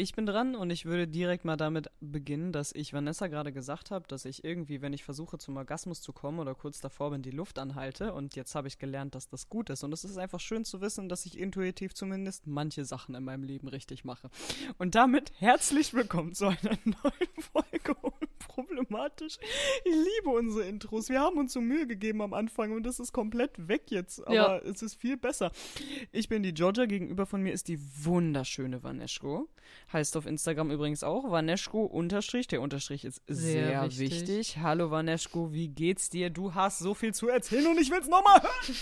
ich bin dran und ich würde direkt mal damit beginnen, dass ich Vanessa gerade gesagt habe, dass ich irgendwie, wenn ich versuche zum Orgasmus zu kommen oder kurz davor bin, die Luft anhalte und jetzt habe ich gelernt, dass das gut ist und es ist einfach schön zu wissen, dass ich intuitiv zumindest manche Sachen in meinem Leben richtig mache. Und damit herzlich willkommen zu einer neuen Folge problematisch. Ich liebe unsere Intros. Wir haben uns so Mühe gegeben am Anfang und das ist komplett weg jetzt, aber ja. es ist viel besser. Ich bin die Georgia, gegenüber von mir ist die wunderschöne Vaneschko. Heißt auf Instagram übrigens auch Vaneschko unterstrich. Der Unterstrich ist sehr, sehr wichtig. wichtig. Hallo Vaneschko, wie geht's dir? Du hast so viel zu erzählen und ich will's nochmal hören.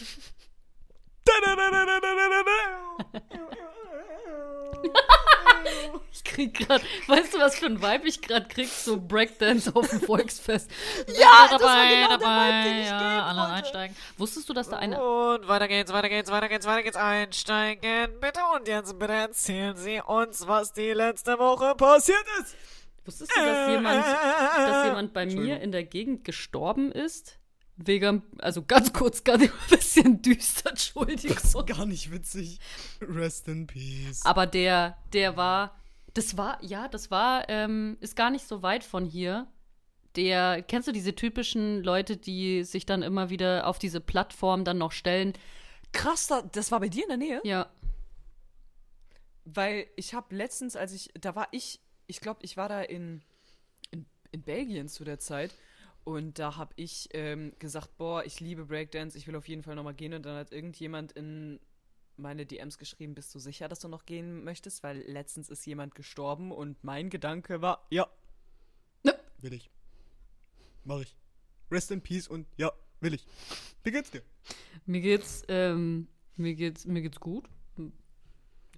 Ich krieg grad, weißt du, was für ein Vibe ich gerade krieg? So Breakdance auf dem Volksfest. ja, dabei, genau dabei, Vibe, ja, alle einsteigen. Wusstest du, dass da eine... Und weiter geht's, weiter geht's, weiter geht's, weiter geht's, einsteigen, bitte. Und jetzt bitte erzählen Sie uns, was die letzte Woche passiert ist. Wusstest du, dass jemand, dass jemand bei mir in der Gegend gestorben ist? Wegen, also ganz kurz, nicht ein bisschen düster, Entschuldigung. Gar nicht witzig. Rest in peace. Aber der, der war, das war, ja, das war, ähm, ist gar nicht so weit von hier. Der, kennst du diese typischen Leute, die sich dann immer wieder auf diese Plattform dann noch stellen? Krass, das war bei dir in der Nähe? Ja. Weil ich habe letztens, als ich, da war ich, ich glaube, ich war da in, in, in Belgien zu der Zeit und da habe ich ähm, gesagt, boah, ich liebe Breakdance, ich will auf jeden Fall nochmal gehen. Und dann hat irgendjemand in meine DMs geschrieben, bist du sicher, dass du noch gehen möchtest? Weil letztens ist jemand gestorben und mein Gedanke war, ja, ne, will ich. Mach ich. Rest in Peace und ja, will ich. Wie geht's dir? Mir geht's, ähm, mir geht's, mir geht's gut.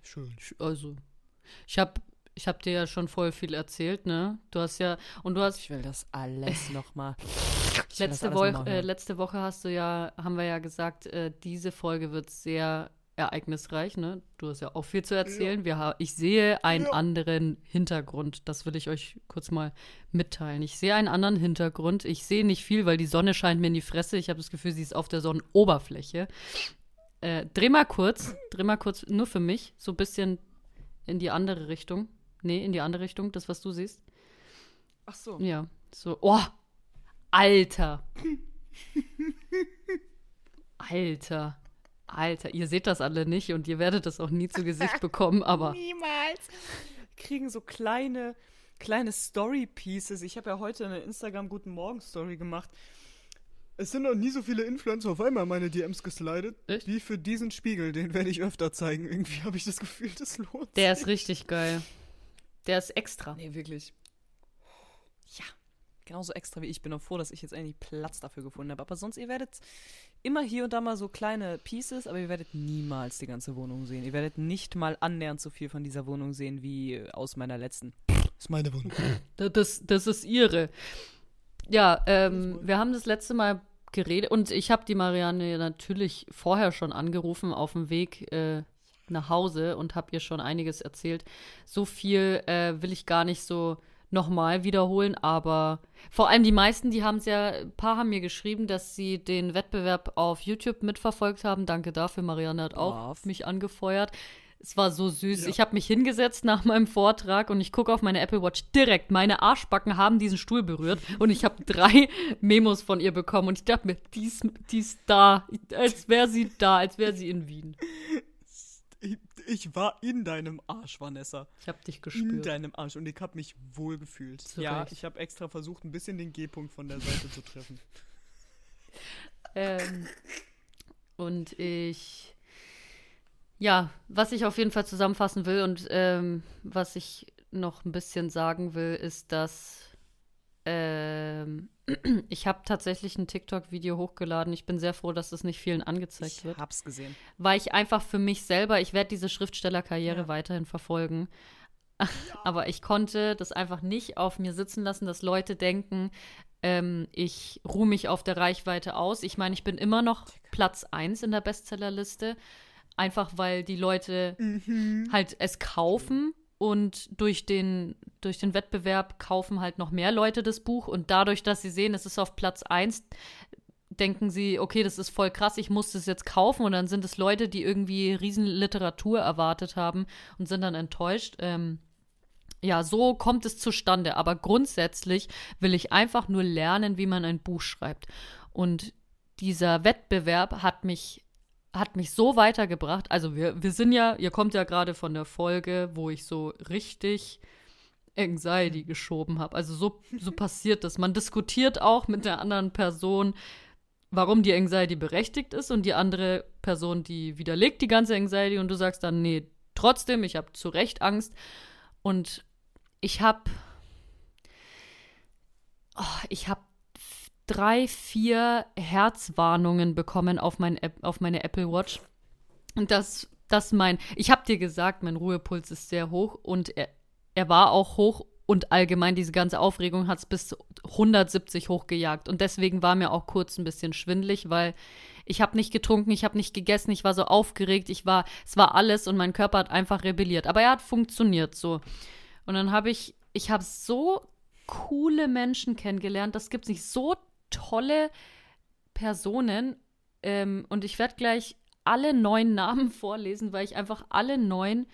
Schön. Also, ich habe ich habe dir ja schon voll viel erzählt, ne? Du hast ja und du hast. Ich will das alles nochmal. letzte, Wo äh, letzte Woche hast du ja, haben wir ja gesagt, äh, diese Folge wird sehr ereignisreich, ne? Du hast ja auch viel zu erzählen. Ja. Wir ich sehe einen ja. anderen Hintergrund. Das will ich euch kurz mal mitteilen. Ich sehe einen anderen Hintergrund. Ich sehe nicht viel, weil die Sonne scheint mir in die Fresse. Ich habe das Gefühl, sie ist auf der Sonnenoberfläche. Äh, dreh mal kurz, dreh mal kurz, nur für mich, so ein bisschen in die andere Richtung. Nee, in die andere Richtung, das, was du siehst. Ach so. Ja, so. Oh, Alter. Alter. Alter, ihr seht das alle nicht und ihr werdet das auch nie zu Gesicht bekommen, aber. Niemals. Kriegen so kleine, kleine Story-Pieces. Ich habe ja heute eine Instagram-Guten Morgen-Story gemacht. Es sind noch nie so viele Influencer auf einmal meine DMs geslidet, Echt? wie für diesen Spiegel. Den werde ich öfter zeigen. Irgendwie habe ich das Gefühl, das lohnt Der ist richtig geil. Der ist extra. Nee, wirklich. Ja, genauso extra wie ich. Bin auch froh, dass ich jetzt endlich Platz dafür gefunden habe. Aber sonst, ihr werdet immer hier und da mal so kleine Pieces, aber ihr werdet niemals die ganze Wohnung sehen. Ihr werdet nicht mal annähernd so viel von dieser Wohnung sehen wie aus meiner letzten. Das ist meine Wohnung. Das, das ist ihre. Ja, ähm, wir haben das letzte Mal geredet und ich habe die Marianne natürlich vorher schon angerufen auf dem Weg äh, nach Hause und habe ihr schon einiges erzählt. So viel äh, will ich gar nicht so nochmal wiederholen, aber vor allem die meisten, die haben es ja, ein paar haben mir geschrieben, dass sie den Wettbewerb auf YouTube mitverfolgt haben. Danke dafür, Marianne hat auch Love. mich angefeuert. Es war so süß. Ja. Ich habe mich hingesetzt nach meinem Vortrag und ich gucke auf meine Apple Watch direkt. Meine Arschbacken haben diesen Stuhl berührt und ich habe drei Memos von ihr bekommen und ich dachte mir, die ist, die ist da, als wäre sie da, als wäre sie in Wien. Ich, war in deinem Arsch, Vanessa. Ich habe dich gespürt. In deinem Arsch und ich habe mich wohl gefühlt. Zurecht. Ja, ich habe extra versucht, ein bisschen den G-Punkt von der Seite zu treffen. Ähm, und ich, ja, was ich auf jeden Fall zusammenfassen will und ähm, was ich noch ein bisschen sagen will, ist, dass ähm, ich habe tatsächlich ein TikTok-Video hochgeladen. Ich bin sehr froh, dass das nicht vielen angezeigt ich wird. Ich hab's gesehen. Weil ich einfach für mich selber, ich werde diese Schriftstellerkarriere ja. weiterhin verfolgen. Ja. Aber ich konnte das einfach nicht auf mir sitzen lassen, dass Leute denken, ähm, ich ruhe mich auf der Reichweite aus. Ich meine, ich bin immer noch Platz 1 in der Bestsellerliste. Einfach weil die Leute mhm. halt es kaufen und durch den, durch den Wettbewerb kaufen halt noch mehr Leute das Buch. Und dadurch, dass sie sehen, es ist auf Platz 1, denken sie, okay, das ist voll krass, ich muss das jetzt kaufen. Und dann sind es Leute, die irgendwie Riesenliteratur erwartet haben und sind dann enttäuscht. Ähm, ja, so kommt es zustande. Aber grundsätzlich will ich einfach nur lernen, wie man ein Buch schreibt. Und dieser Wettbewerb hat mich hat mich so weitergebracht. Also wir, wir sind ja, ihr kommt ja gerade von der Folge, wo ich so richtig Anxiety geschoben habe. Also so, so passiert das. Man diskutiert auch mit der anderen Person, warum die Anxiety berechtigt ist und die andere Person, die widerlegt die ganze Anxiety und du sagst dann, nee, trotzdem, ich habe zu Recht Angst und ich habe oh, ich habe drei, vier Herzwarnungen bekommen auf, mein, auf meine Apple Watch. Und das, das mein, ich habe dir gesagt, mein Ruhepuls ist sehr hoch und er, er war auch hoch und allgemein diese ganze Aufregung hat es bis 170 hochgejagt. Und deswegen war mir auch kurz ein bisschen schwindlig, weil ich habe nicht getrunken, ich habe nicht gegessen, ich war so aufgeregt, ich war, es war alles und mein Körper hat einfach rebelliert. Aber er hat funktioniert so. Und dann habe ich, ich habe so coole Menschen kennengelernt, das gibt es nicht. So tolle Personen. Ähm, und ich werde gleich alle neun Namen vorlesen, weil ich einfach alle neun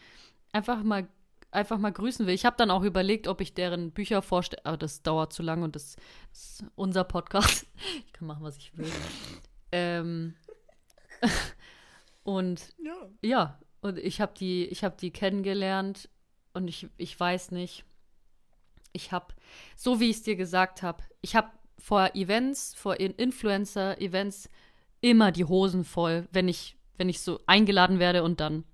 einfach mal einfach mal grüßen will. Ich habe dann auch überlegt, ob ich deren Bücher vorstelle, aber das dauert zu lang und das, das, ist unser Podcast. Ich kann machen, was ich will. ähm, und ja. ja, und ich habe die, ich habe die kennengelernt und ich, ich weiß nicht. Ich habe, so wie ich es dir gesagt habe, ich habe vor Events, vor Influencer-Events immer die Hosen voll, wenn ich, wenn ich so eingeladen werde und dann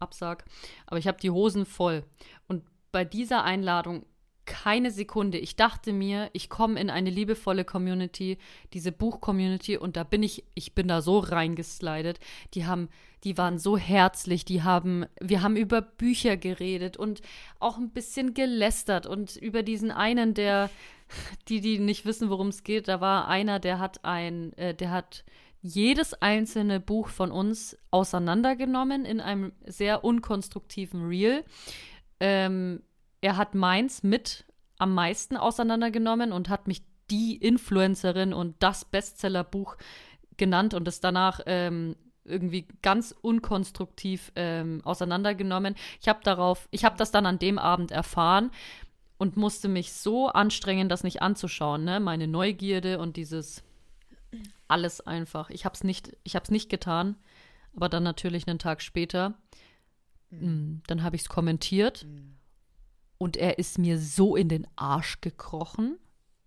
absag. Aber ich habe die Hosen voll. Und bei dieser Einladung keine Sekunde. Ich dachte mir, ich komme in eine liebevolle Community, diese Buch-Community, und da bin ich, ich bin da so reingeslidet. Die haben, die waren so herzlich, die haben, wir haben über Bücher geredet und auch ein bisschen gelästert und über diesen einen, der die, die nicht wissen, worum es geht, da war einer, der hat ein, äh, der hat jedes einzelne Buch von uns auseinandergenommen in einem sehr unkonstruktiven Reel. Ähm, er hat meins mit am meisten auseinandergenommen und hat mich die Influencerin und das Bestsellerbuch genannt und es danach ähm, irgendwie ganz unkonstruktiv ähm, auseinandergenommen. Ich habe darauf, ich habe das dann an dem Abend erfahren und musste mich so anstrengen, das nicht anzuschauen, ne? Meine Neugierde und dieses alles einfach. Ich habe es nicht, ich habe es nicht getan, aber dann natürlich einen Tag später, mhm. dann habe ich es kommentiert mhm. Und er ist mir so in den Arsch gekrochen.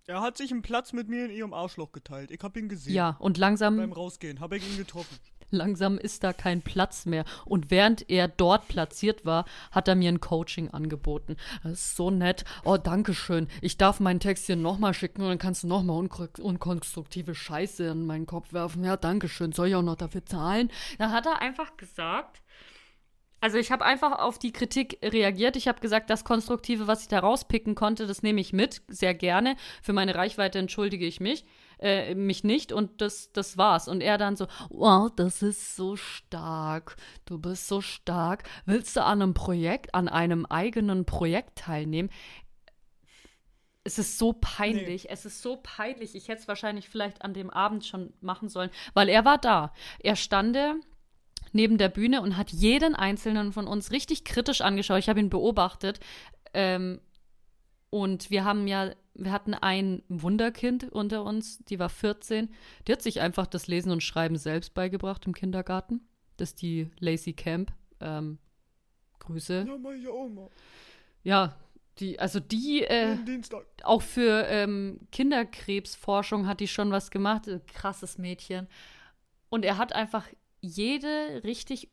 Er hat sich einen Platz mit mir in ihrem Arschloch geteilt. Ich habe ihn gesehen. Ja, und langsam beim Rausgehen habe ich ihn getroffen. Langsam ist da kein Platz mehr. Und während er dort platziert war, hat er mir ein Coaching angeboten. Das ist so nett. Oh, danke schön. Ich darf mein Text hier nochmal schicken und dann kannst du nochmal unkonstruktive Scheiße in meinen Kopf werfen. Ja, danke schön. Soll ich auch noch dafür zahlen? Da hat er einfach gesagt, also ich habe einfach auf die Kritik reagiert. Ich habe gesagt, das Konstruktive, was ich da rauspicken konnte, das nehme ich mit, sehr gerne. Für meine Reichweite entschuldige ich mich äh, mich nicht und das, das war's. Und er dann so, wow, das ist so stark, du bist so stark. Willst du an einem Projekt, an einem eigenen Projekt teilnehmen? Es ist so peinlich, nee. es ist so peinlich. Ich hätte es wahrscheinlich vielleicht an dem Abend schon machen sollen, weil er war da. Er stande neben der Bühne und hat jeden einzelnen von uns richtig kritisch angeschaut. Ich habe ihn beobachtet. Ähm, und wir haben ja wir hatten ein Wunderkind unter uns, die war 14. Die hat sich einfach das Lesen und Schreiben selbst beigebracht im Kindergarten. Das ist die Lacey Camp. Ähm, Grüße. Ja, die, also die, äh, auch für ähm, Kinderkrebsforschung hat die schon was gemacht. Krasses Mädchen. Und er hat einfach jede richtig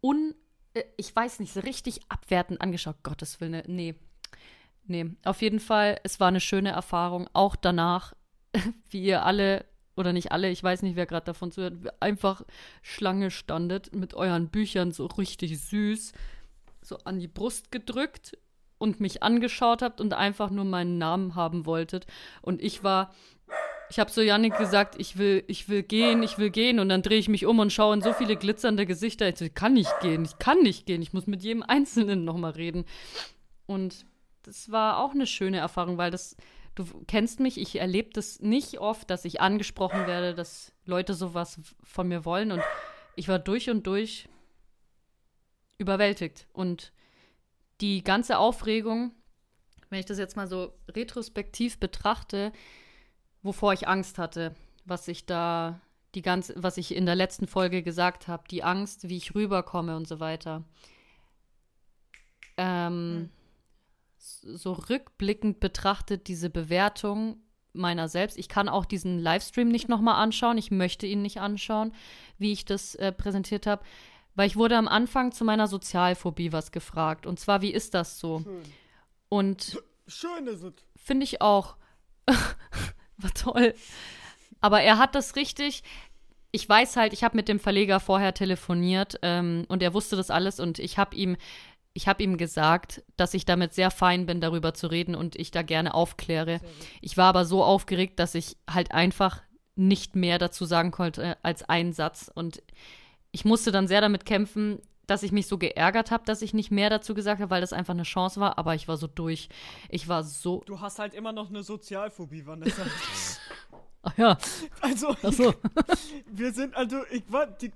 un, äh, ich weiß nicht, so richtig abwertend angeschaut. Gottes Willen, nee, nee, auf jeden Fall, es war eine schöne Erfahrung. Auch danach, wie ihr alle, oder nicht alle, ich weiß nicht, wer gerade davon zuhört, einfach Schlange standet, mit euren Büchern so richtig süß, so an die Brust gedrückt und mich angeschaut habt und einfach nur meinen Namen haben wolltet. Und ich war, ich habe so Janik gesagt, ich will, ich will gehen, ich will gehen. Und dann drehe ich mich um und schaue in so viele glitzernde Gesichter. Ich kann nicht gehen, ich kann nicht gehen. Ich muss mit jedem Einzelnen nochmal reden. Und das war auch eine schöne Erfahrung, weil das, du kennst mich, ich erlebe das nicht oft, dass ich angesprochen werde, dass Leute sowas von mir wollen. Und ich war durch und durch überwältigt. Und die ganze Aufregung, wenn ich das jetzt mal so retrospektiv betrachte, wovor ich Angst hatte, was ich da die ganze, was ich in der letzten Folge gesagt habe, die Angst, wie ich rüberkomme und so weiter. Ähm, so rückblickend betrachtet diese Bewertung meiner selbst. Ich kann auch diesen Livestream nicht nochmal anschauen. Ich möchte ihn nicht anschauen, wie ich das äh, präsentiert habe. Weil ich wurde am Anfang zu meiner Sozialphobie was gefragt. Und zwar, wie ist das so? Schön. Und Schön ist es. finde ich auch. War toll. Aber er hat das richtig. Ich weiß halt, ich habe mit dem Verleger vorher telefoniert ähm, und er wusste das alles und ich habe ihm, ich habe ihm gesagt, dass ich damit sehr fein bin, darüber zu reden und ich da gerne aufkläre. Ich war aber so aufgeregt, dass ich halt einfach nicht mehr dazu sagen konnte als einen Satz und ich musste dann sehr damit kämpfen, dass ich mich so geärgert habe, dass ich nicht mehr dazu gesagt habe, weil das einfach eine Chance war, aber ich war so durch. Ich war so. Du hast halt immer noch eine Sozialphobie, Vanessa. Ach ja, also, ach so. wir sind, also, ich war, die,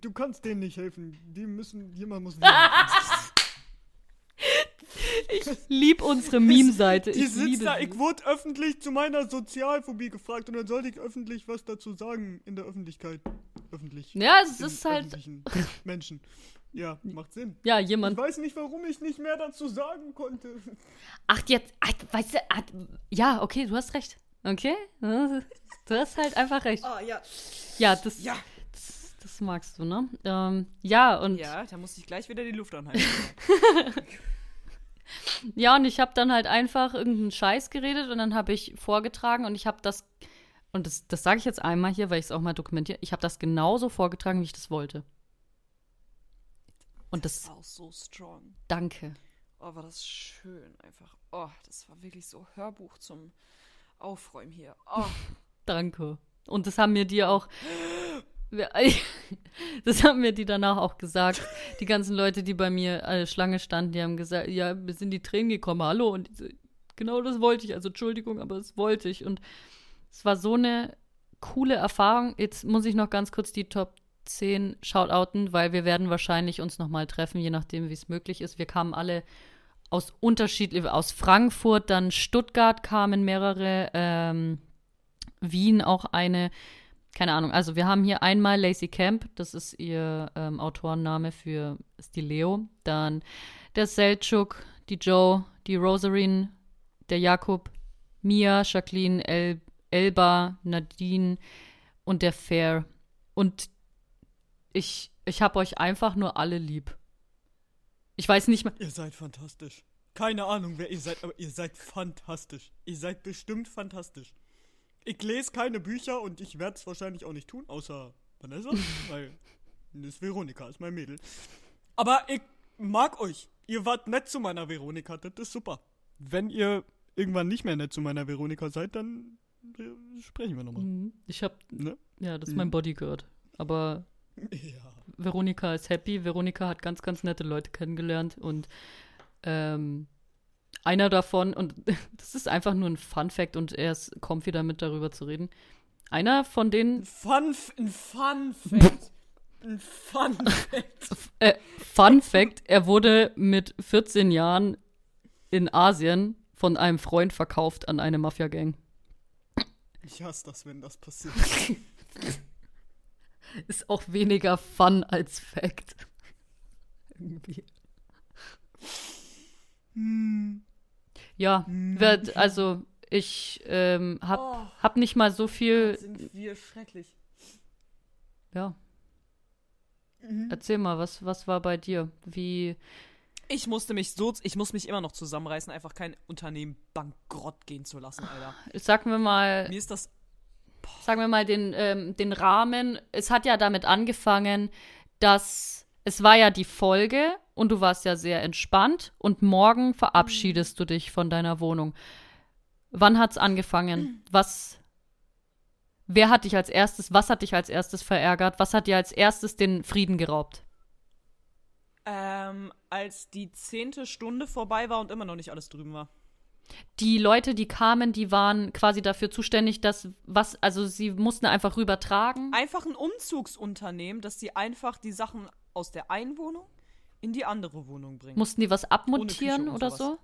du kannst denen nicht helfen. Die müssen, jemand muss. lieb unsere Meme-Seite. Die Ich sitzt liebe da, ich wurde öffentlich zu meiner Sozialphobie gefragt und dann sollte ich öffentlich was dazu sagen in der Öffentlichkeit. Öffentlich. Ja, es ist halt. Menschen. Ja, macht Sinn. Ja, Ich jemand. weiß nicht, warum ich nicht mehr dazu sagen konnte. Ach, jetzt. Ach, weißt du. Ach, ja, okay, du hast recht. Okay? Du hast halt einfach recht. Ah, ja. Ja, das. Ja. Das, das magst du, ne? Ähm, ja, und. Ja, da musste ich gleich wieder die Luft anhalten. Ja, und ich habe dann halt einfach irgendeinen Scheiß geredet und dann habe ich vorgetragen und ich habe das, und das, das sage ich jetzt einmal hier, weil ich es auch mal dokumentiere, ich habe das genauso vorgetragen, wie ich das wollte. Und das, war auch so strong. danke. Oh, war das schön einfach. Oh, das war wirklich so Hörbuch zum Aufräumen hier. Oh, Danke. Und das haben mir die auch, das haben mir die danach auch gesagt. Die ganzen Leute, die bei mir alle Schlange standen, die haben gesagt, ja, wir sind die Tränen gekommen, hallo. Und so, genau das wollte ich. Also Entschuldigung, aber das wollte ich. Und es war so eine coole Erfahrung. Jetzt muss ich noch ganz kurz die Top 10 shoutouten, weil wir werden wahrscheinlich uns nochmal treffen, je nachdem, wie es möglich ist. Wir kamen alle aus unterschiedlichen, aus Frankfurt, dann Stuttgart kamen mehrere, ähm, Wien auch eine, keine Ahnung. Also wir haben hier einmal Lacey Camp, das ist ihr ähm, Autorenname für ist die Leo. Dann der Selçuk, die Joe, die Rosarine, der Jakob, Mia, Jacqueline, El Elba, Nadine und der Fair. Und ich, ich habe euch einfach nur alle lieb. Ich weiß nicht mehr. Ihr seid fantastisch. Keine Ahnung, wer ihr seid, aber ihr seid fantastisch. Ihr seid bestimmt fantastisch. Ich lese keine Bücher und ich werde es wahrscheinlich auch nicht tun, außer Vanessa, weil das ist Veronika, ist mein Mädel. Aber ich mag euch. Ihr wart nett zu meiner Veronika, das ist super. Wenn ihr irgendwann nicht mehr nett zu meiner Veronika seid, dann äh, sprechen wir nochmal. Mhm. Ich habe, Ne? ja, das ist Mhm. mein Bodyguard. Aber Ja. Veronika ist happy. Veronika hat ganz, ganz nette Leute kennengelernt und ähm, einer davon, und das ist einfach nur ein Fun Fact und er ist comfy damit, darüber zu reden. Einer von denen, Ein Fun, ein Fun Fact. ein Fun Fact. äh, Fun Fact, er wurde mit 14 Jahren in Asien von einem Freund verkauft an eine Mafia-Gang. Ich hasse das, wenn das passiert. Ist auch weniger Fun als Fact. Irgendwie. Hm. Ja, wird, also ich ähm, hab, Oh. hab nicht mal so viel. sind wir schrecklich. Ja, Mhm. erzähl mal, was, was war bei dir? Wie. Ich musste mich so, ich muss mich immer noch zusammenreißen, einfach kein Unternehmen bankrott gehen zu lassen, Alter. Sagen wir mal, Mir ist das sagen wir mal den, ähm, den Rahmen. Es hat ja damit angefangen, dass es war ja die Folge und du warst ja sehr entspannt und morgen verabschiedest du dich von deiner Wohnung. Wann hat's angefangen? Was Wer hat dich als erstes, was hat dich als erstes verärgert? Was hat dir als erstes den Frieden geraubt? Ähm, als die zehnte Stunde vorbei war und immer noch nicht alles drüben war. Die Leute, die kamen, die waren quasi dafür zuständig, dass was, also sie mussten einfach rübertragen. Einfach ein Umzugsunternehmen, dass sie einfach die Sachen aus der einen Wohnung in die andere Wohnung bringen. Mussten die was abmontieren oder so?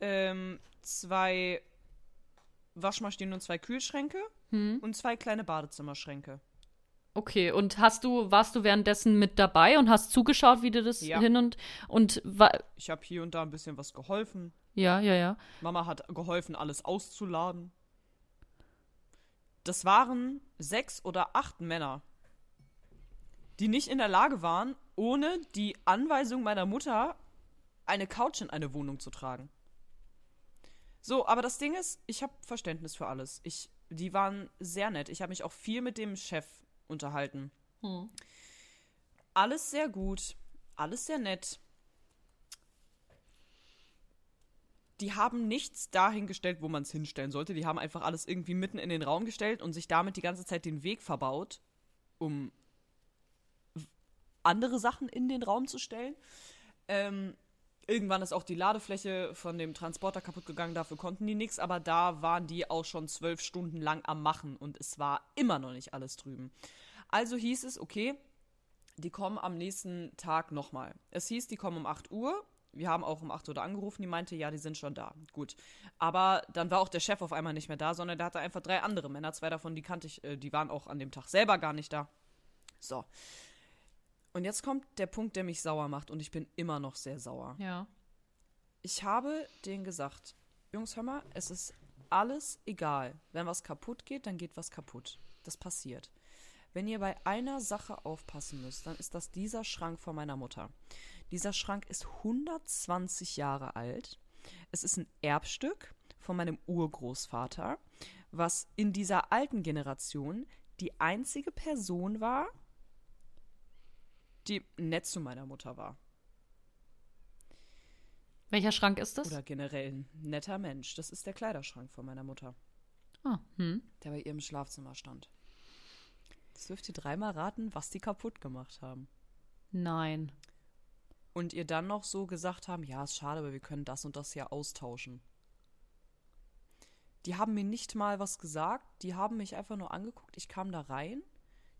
ähm, zwei Waschmaschinen und zwei Kühlschränke Hm. und zwei kleine Badezimmerschränke. Okay, und hast du, warst du währenddessen mit dabei und hast zugeschaut, wie du das Ja. hin und und Ich habe hier und da ein bisschen was geholfen. ja, ja, ja. Mama hat geholfen, alles auszuladen. Das waren sechs oder acht Männer, die nicht in der Lage waren, ohne die Anweisung meiner Mutter eine Couch in eine Wohnung zu tragen. So, aber das Ding ist, ich habe Verständnis für alles. Ich, die waren sehr nett. Ich habe mich auch viel mit dem Chef unterhalten. Hm. Alles sehr gut, alles sehr nett. Die haben nichts dahingestellt, wo man es hinstellen sollte. Die haben einfach alles irgendwie mitten in den Raum gestellt und sich damit die ganze Zeit den Weg verbaut, um andere Sachen in den Raum zu stellen. Ähm, irgendwann ist auch die Ladefläche von dem Transporter kaputt gegangen, dafür konnten die nichts, aber da waren die auch schon zwölf Stunden lang am Machen und es war immer noch nicht alles drüben. Also hieß es, okay, die kommen am nächsten Tag nochmal. Es hieß, die kommen um 8 Uhr. Wir haben auch um 8 Uhr angerufen. Die meinte, ja, die sind schon da. Gut. Aber dann war auch der Chef auf einmal nicht mehr da, sondern der hatte einfach drei andere Männer. Zwei davon, die kannte ich, äh, die waren auch an dem Tag selber gar nicht da. So. Und jetzt kommt der Punkt, der mich sauer macht. Und ich bin immer noch sehr sauer. Ja. Ich habe denen gesagt, Jungs, hör mal, es ist alles egal. Wenn was kaputt geht, dann geht was kaputt. Das passiert. Wenn ihr bei einer Sache aufpassen müsst, dann ist das dieser Schrank von meiner Mutter. Dieser Schrank ist 120 Jahre alt. Es ist ein Erbstück von meinem Urgroßvater, was in dieser alten Generation die einzige Person war, die nett zu meiner Mutter war. Welcher Schrank ist das? Oder generell ein netter Mensch. Das ist der Kleiderschrank von meiner Mutter, Ah, hm. der bei ihrem Schlafzimmer stand. Jetzt dürft ihr dreimal raten, was die kaputt gemacht haben. Nein. Und ihr dann noch so gesagt haben, ja, ist schade, aber wir können das und das ja austauschen. Die haben mir nicht mal was gesagt, die haben mich einfach nur angeguckt. Ich kam da rein.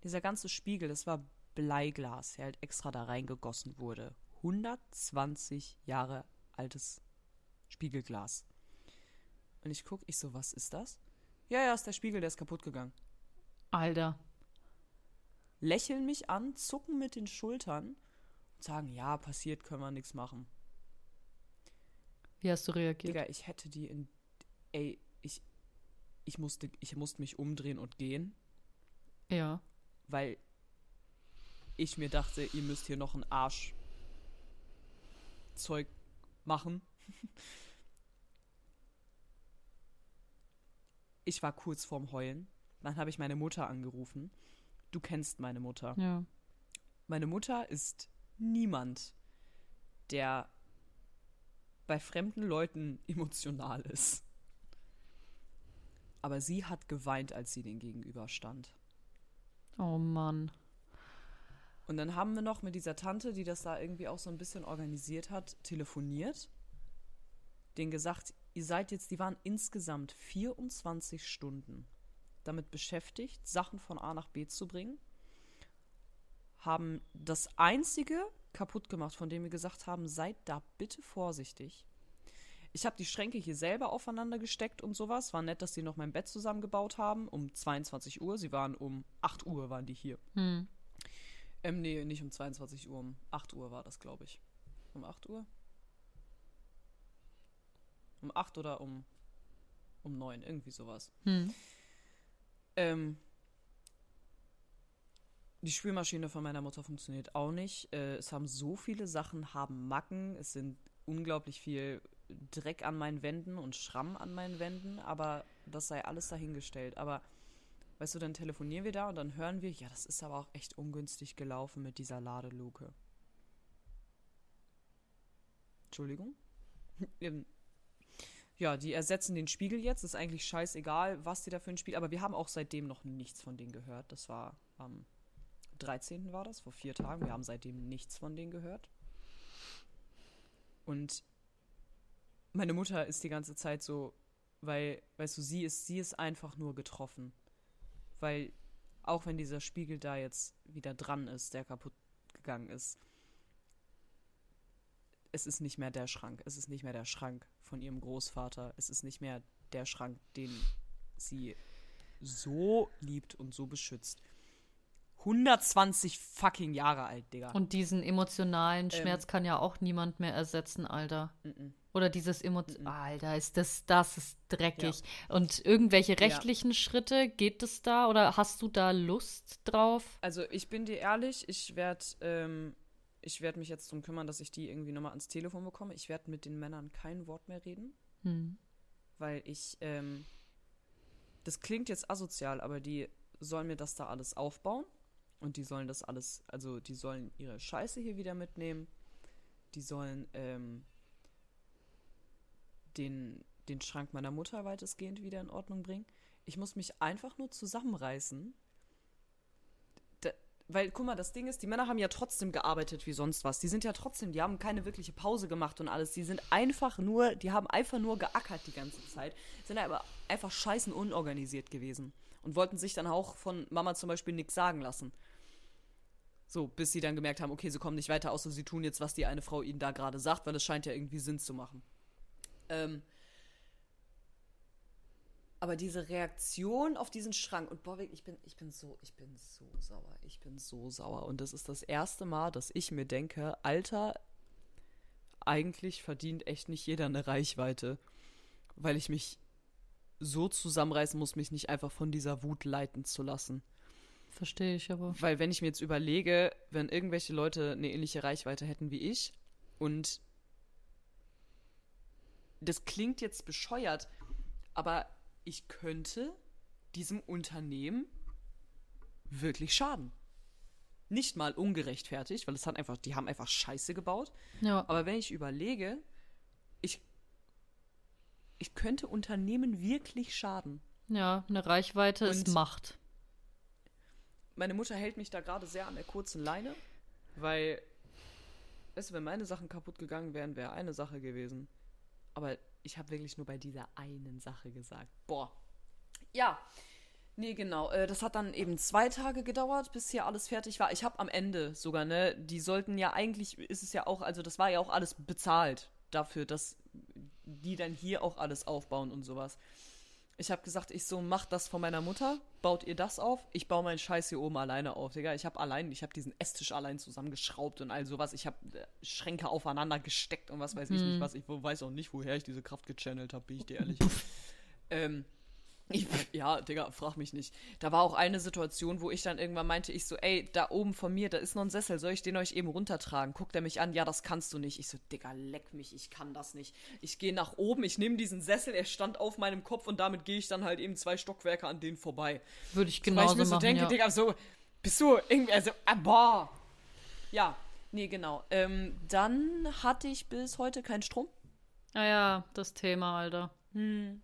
Dieser ganze Spiegel, das war Bleiglas, der halt extra da reingegossen wurde. 120 Jahre altes Spiegelglas. Und ich guck, ich so, was ist das? Ja, ja, ist der Spiegel, der ist kaputt gegangen. Alter. Lächeln mich an, zucken mit den Schultern und sagen, ja, passiert, können wir nichts machen. Wie hast du reagiert? Digga, ich hätte die in. Ey, ich. Ich musste, ich musste mich umdrehen und gehen, Ja. weil ich mir dachte, ihr müsst hier noch ein Arsch Zeug machen. Ich war kurz vorm Heulen. Dann habe ich meine Mutter angerufen. Du kennst meine Mutter. Ja. Meine Mutter ist niemand, der bei fremden Leuten emotional ist. Aber sie hat geweint, als sie den gegenüberstand. Oh Mann. Und dann haben wir noch mit dieser Tante, die das da irgendwie auch so ein bisschen organisiert hat, telefoniert. Den gesagt, ihr seid jetzt, die waren insgesamt 24 Stunden damit beschäftigt, Sachen von A nach B zu bringen. Haben das einzige kaputt gemacht, von dem wir gesagt haben, seid da bitte vorsichtig. Ich habe die Schränke hier selber aufeinander gesteckt und sowas. War nett, dass sie noch mein Bett zusammengebaut haben. Um 22 Uhr. Sie waren um 8 Uhr waren die hier. Hm. Ähm, nee, nicht um 22 Uhr, um 8 Uhr war das, glaube ich. Um 8 Uhr? Um 8 oder um, um 9, irgendwie sowas. Hm. Ähm, die Spülmaschine von meiner Mutter funktioniert auch nicht. Äh, es haben so viele Sachen, haben Macken. Es sind unglaublich viel Dreck an meinen Wänden und Schramm an meinen Wänden, aber das sei alles dahingestellt. Aber weißt du, dann telefonieren wir da und dann hören wir, ja, das ist aber auch echt ungünstig gelaufen mit dieser Ladeluke. Entschuldigung? Ähm, ja, die ersetzen den Spiegel jetzt. Ist eigentlich scheißegal, was die da für ein Spiel. Aber wir haben auch seitdem noch nichts von denen gehört. Das war am 13. war das, vor vier Tagen. Wir haben seitdem nichts von denen gehört. Und meine Mutter ist die ganze Zeit so, weil, weißt du, sie ist, sie ist einfach nur getroffen. Weil, auch wenn dieser Spiegel da jetzt wieder dran ist, der kaputt gegangen ist. Es ist nicht mehr der Schrank. Es ist nicht mehr der Schrank von ihrem Großvater. Es ist nicht mehr der Schrank, den sie so liebt und so beschützt. 120 fucking Jahre alt, Digga. Und diesen emotionalen Schmerz ähm, kann ja auch niemand mehr ersetzen, Alter. M -m. Oder dieses Emotion. Alter, ist das, das ist dreckig. Ja. Und irgendwelche rechtlichen ja. Schritte, geht es da oder hast du da Lust drauf? Also ich bin dir ehrlich, ich werde ähm, ich werde mich jetzt darum kümmern, dass ich die irgendwie nochmal ans Telefon bekomme. Ich werde mit den Männern kein Wort mehr reden. Hm. Weil ich, ähm, das klingt jetzt asozial, aber die sollen mir das da alles aufbauen. Und die sollen das alles, also die sollen ihre Scheiße hier wieder mitnehmen. Die sollen ähm, den, den Schrank meiner Mutter weitestgehend wieder in Ordnung bringen. Ich muss mich einfach nur zusammenreißen. Da, weil, guck mal, das Ding ist, die Männer haben ja trotzdem gearbeitet wie sonst was. Die sind ja trotzdem, die haben keine wirkliche Pause gemacht und alles. Die sind einfach nur, die haben einfach nur geackert die ganze Zeit. Sind aber einfach scheißen unorganisiert gewesen. Und wollten sich dann auch von Mama zum Beispiel nichts sagen lassen. So, bis sie dann gemerkt haben, okay, sie kommen nicht weiter, außer sie tun jetzt, was die eine Frau ihnen da gerade sagt, weil es scheint ja irgendwie Sinn zu machen. Ähm, aber diese Reaktion auf diesen Schrank und boah, ich bin, ich bin so, ich bin so sauer, ich bin so sauer. Und das ist das erste Mal, dass ich mir denke, Alter, eigentlich verdient echt nicht jeder eine Reichweite, weil ich mich so zusammenreißen muss, mich nicht einfach von dieser Wut leiten zu lassen. Verstehe ich aber. Weil wenn ich mir jetzt überlege, wenn irgendwelche Leute eine ähnliche Reichweite hätten wie ich und das klingt jetzt bescheuert, aber ich könnte diesem Unternehmen wirklich schaden. Nicht mal ungerechtfertigt, weil es hat einfach, die haben einfach Scheiße gebaut. Ja. Aber wenn ich überlege, ich könnte Unternehmen wirklich schaden. Ja, eine Reichweite Und ist Macht meine Mutter hält mich da gerade sehr an der kurzen Leine, weil, weißt du, wenn meine Sachen kaputt gegangen wären, wäre eine Sache gewesen. Aber ich habe wirklich nur bei dieser einen Sache gesagt. Boah. Ja. Nee, genau. Äh, das hat dann eben zwei Tage gedauert, bis hier alles fertig war. Ich habe am Ende sogar, ne, die sollten ja eigentlich, ist es ja auch, also das war ja auch alles bezahlt dafür, dass die dann hier auch alles aufbauen und sowas. Ich habe gesagt, ich so, mach das von meiner Mutter, baut ihr das auf, ich baue meinen Scheiß hier oben alleine auf, Digga. Ich habe allein, ich habe diesen Esstisch allein zusammengeschraubt und all sowas. Ich habe äh, Schränke aufeinander gesteckt und was weiß ich nicht, mhm. was. Ich weiß auch nicht, woher ich diese Kraft gechannelt habe, bin ich dir ehrlich. ähm, ich, ja, Digga, frag mich nicht. Da war auch eine Situation, wo ich dann irgendwann meinte, ich so, ey, da oben von mir, da ist noch ein Sessel, soll ich den euch eben runtertragen? Guckt er mich an, ja, das kannst du nicht. Ich so, Digga, leck mich, ich kann das nicht. Ich gehe nach oben, ich nehme diesen Sessel, er stand auf meinem Kopf und damit gehe ich dann halt eben zwei Stockwerke an denen vorbei. Würde ich genauso so, weil ich mir so denke, ja. Digga, so, bist du irgendwie, also, ah, boah. Ja, nee, genau. Ähm, dann hatte ich bis heute keinen Strom. Ah ja, das Thema, Alter. Hm.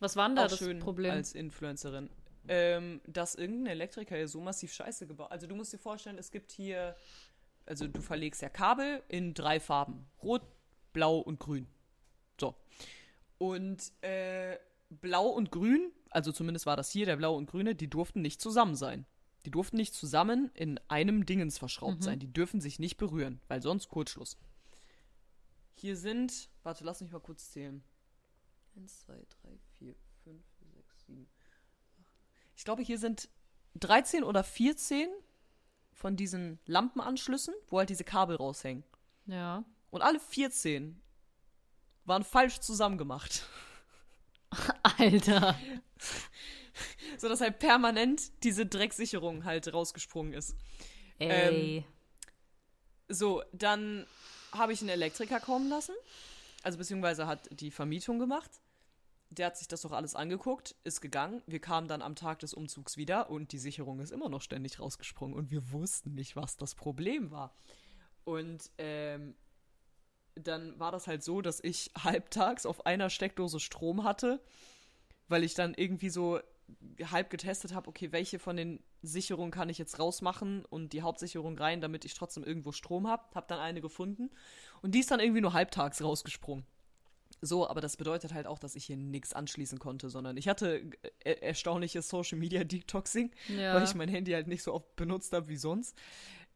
Was war denn da auch das schön Problem? Als Influencerin. Ähm, dass irgendein Elektriker hier so massiv Scheiße gebaut Also du musst dir vorstellen, es gibt hier, also du verlegst ja Kabel in drei Farben. Rot, blau und grün. So. Und äh, blau und grün, also zumindest war das hier der blaue und grüne, die durften nicht zusammen sein. Die durften nicht zusammen in einem Dingens verschraubt mhm. sein. Die dürfen sich nicht berühren, weil sonst Kurzschluss. Hier sind, warte, lass mich mal kurz zählen. 1, 2, 3, 4, 5, 6, 7, 8. Ich glaube, hier sind 13 oder 14 von diesen Lampenanschlüssen, wo halt diese Kabel raushängen. Ja. Und alle 14 waren falsch zusammengemacht. Alter. so dass halt permanent diese Drecksicherung halt rausgesprungen ist. Ey. Ähm, so, dann habe ich einen Elektriker kommen lassen. Also beziehungsweise hat die Vermietung gemacht der hat sich das doch alles angeguckt, ist gegangen. Wir kamen dann am Tag des Umzugs wieder und die Sicherung ist immer noch ständig rausgesprungen und wir wussten nicht, was das Problem war. Und ähm, dann war das halt so, dass ich halbtags auf einer Steckdose Strom hatte, weil ich dann irgendwie so halb getestet habe, okay, welche von den Sicherungen kann ich jetzt rausmachen und die Hauptsicherung rein, damit ich trotzdem irgendwo Strom habe. Hab dann eine gefunden und die ist dann irgendwie nur halbtags rausgesprungen. So, aber das bedeutet halt auch, dass ich hier nichts anschließen konnte, sondern ich hatte er erstaunliches Social Media Detoxing, ja. weil ich mein Handy halt nicht so oft benutzt habe wie sonst.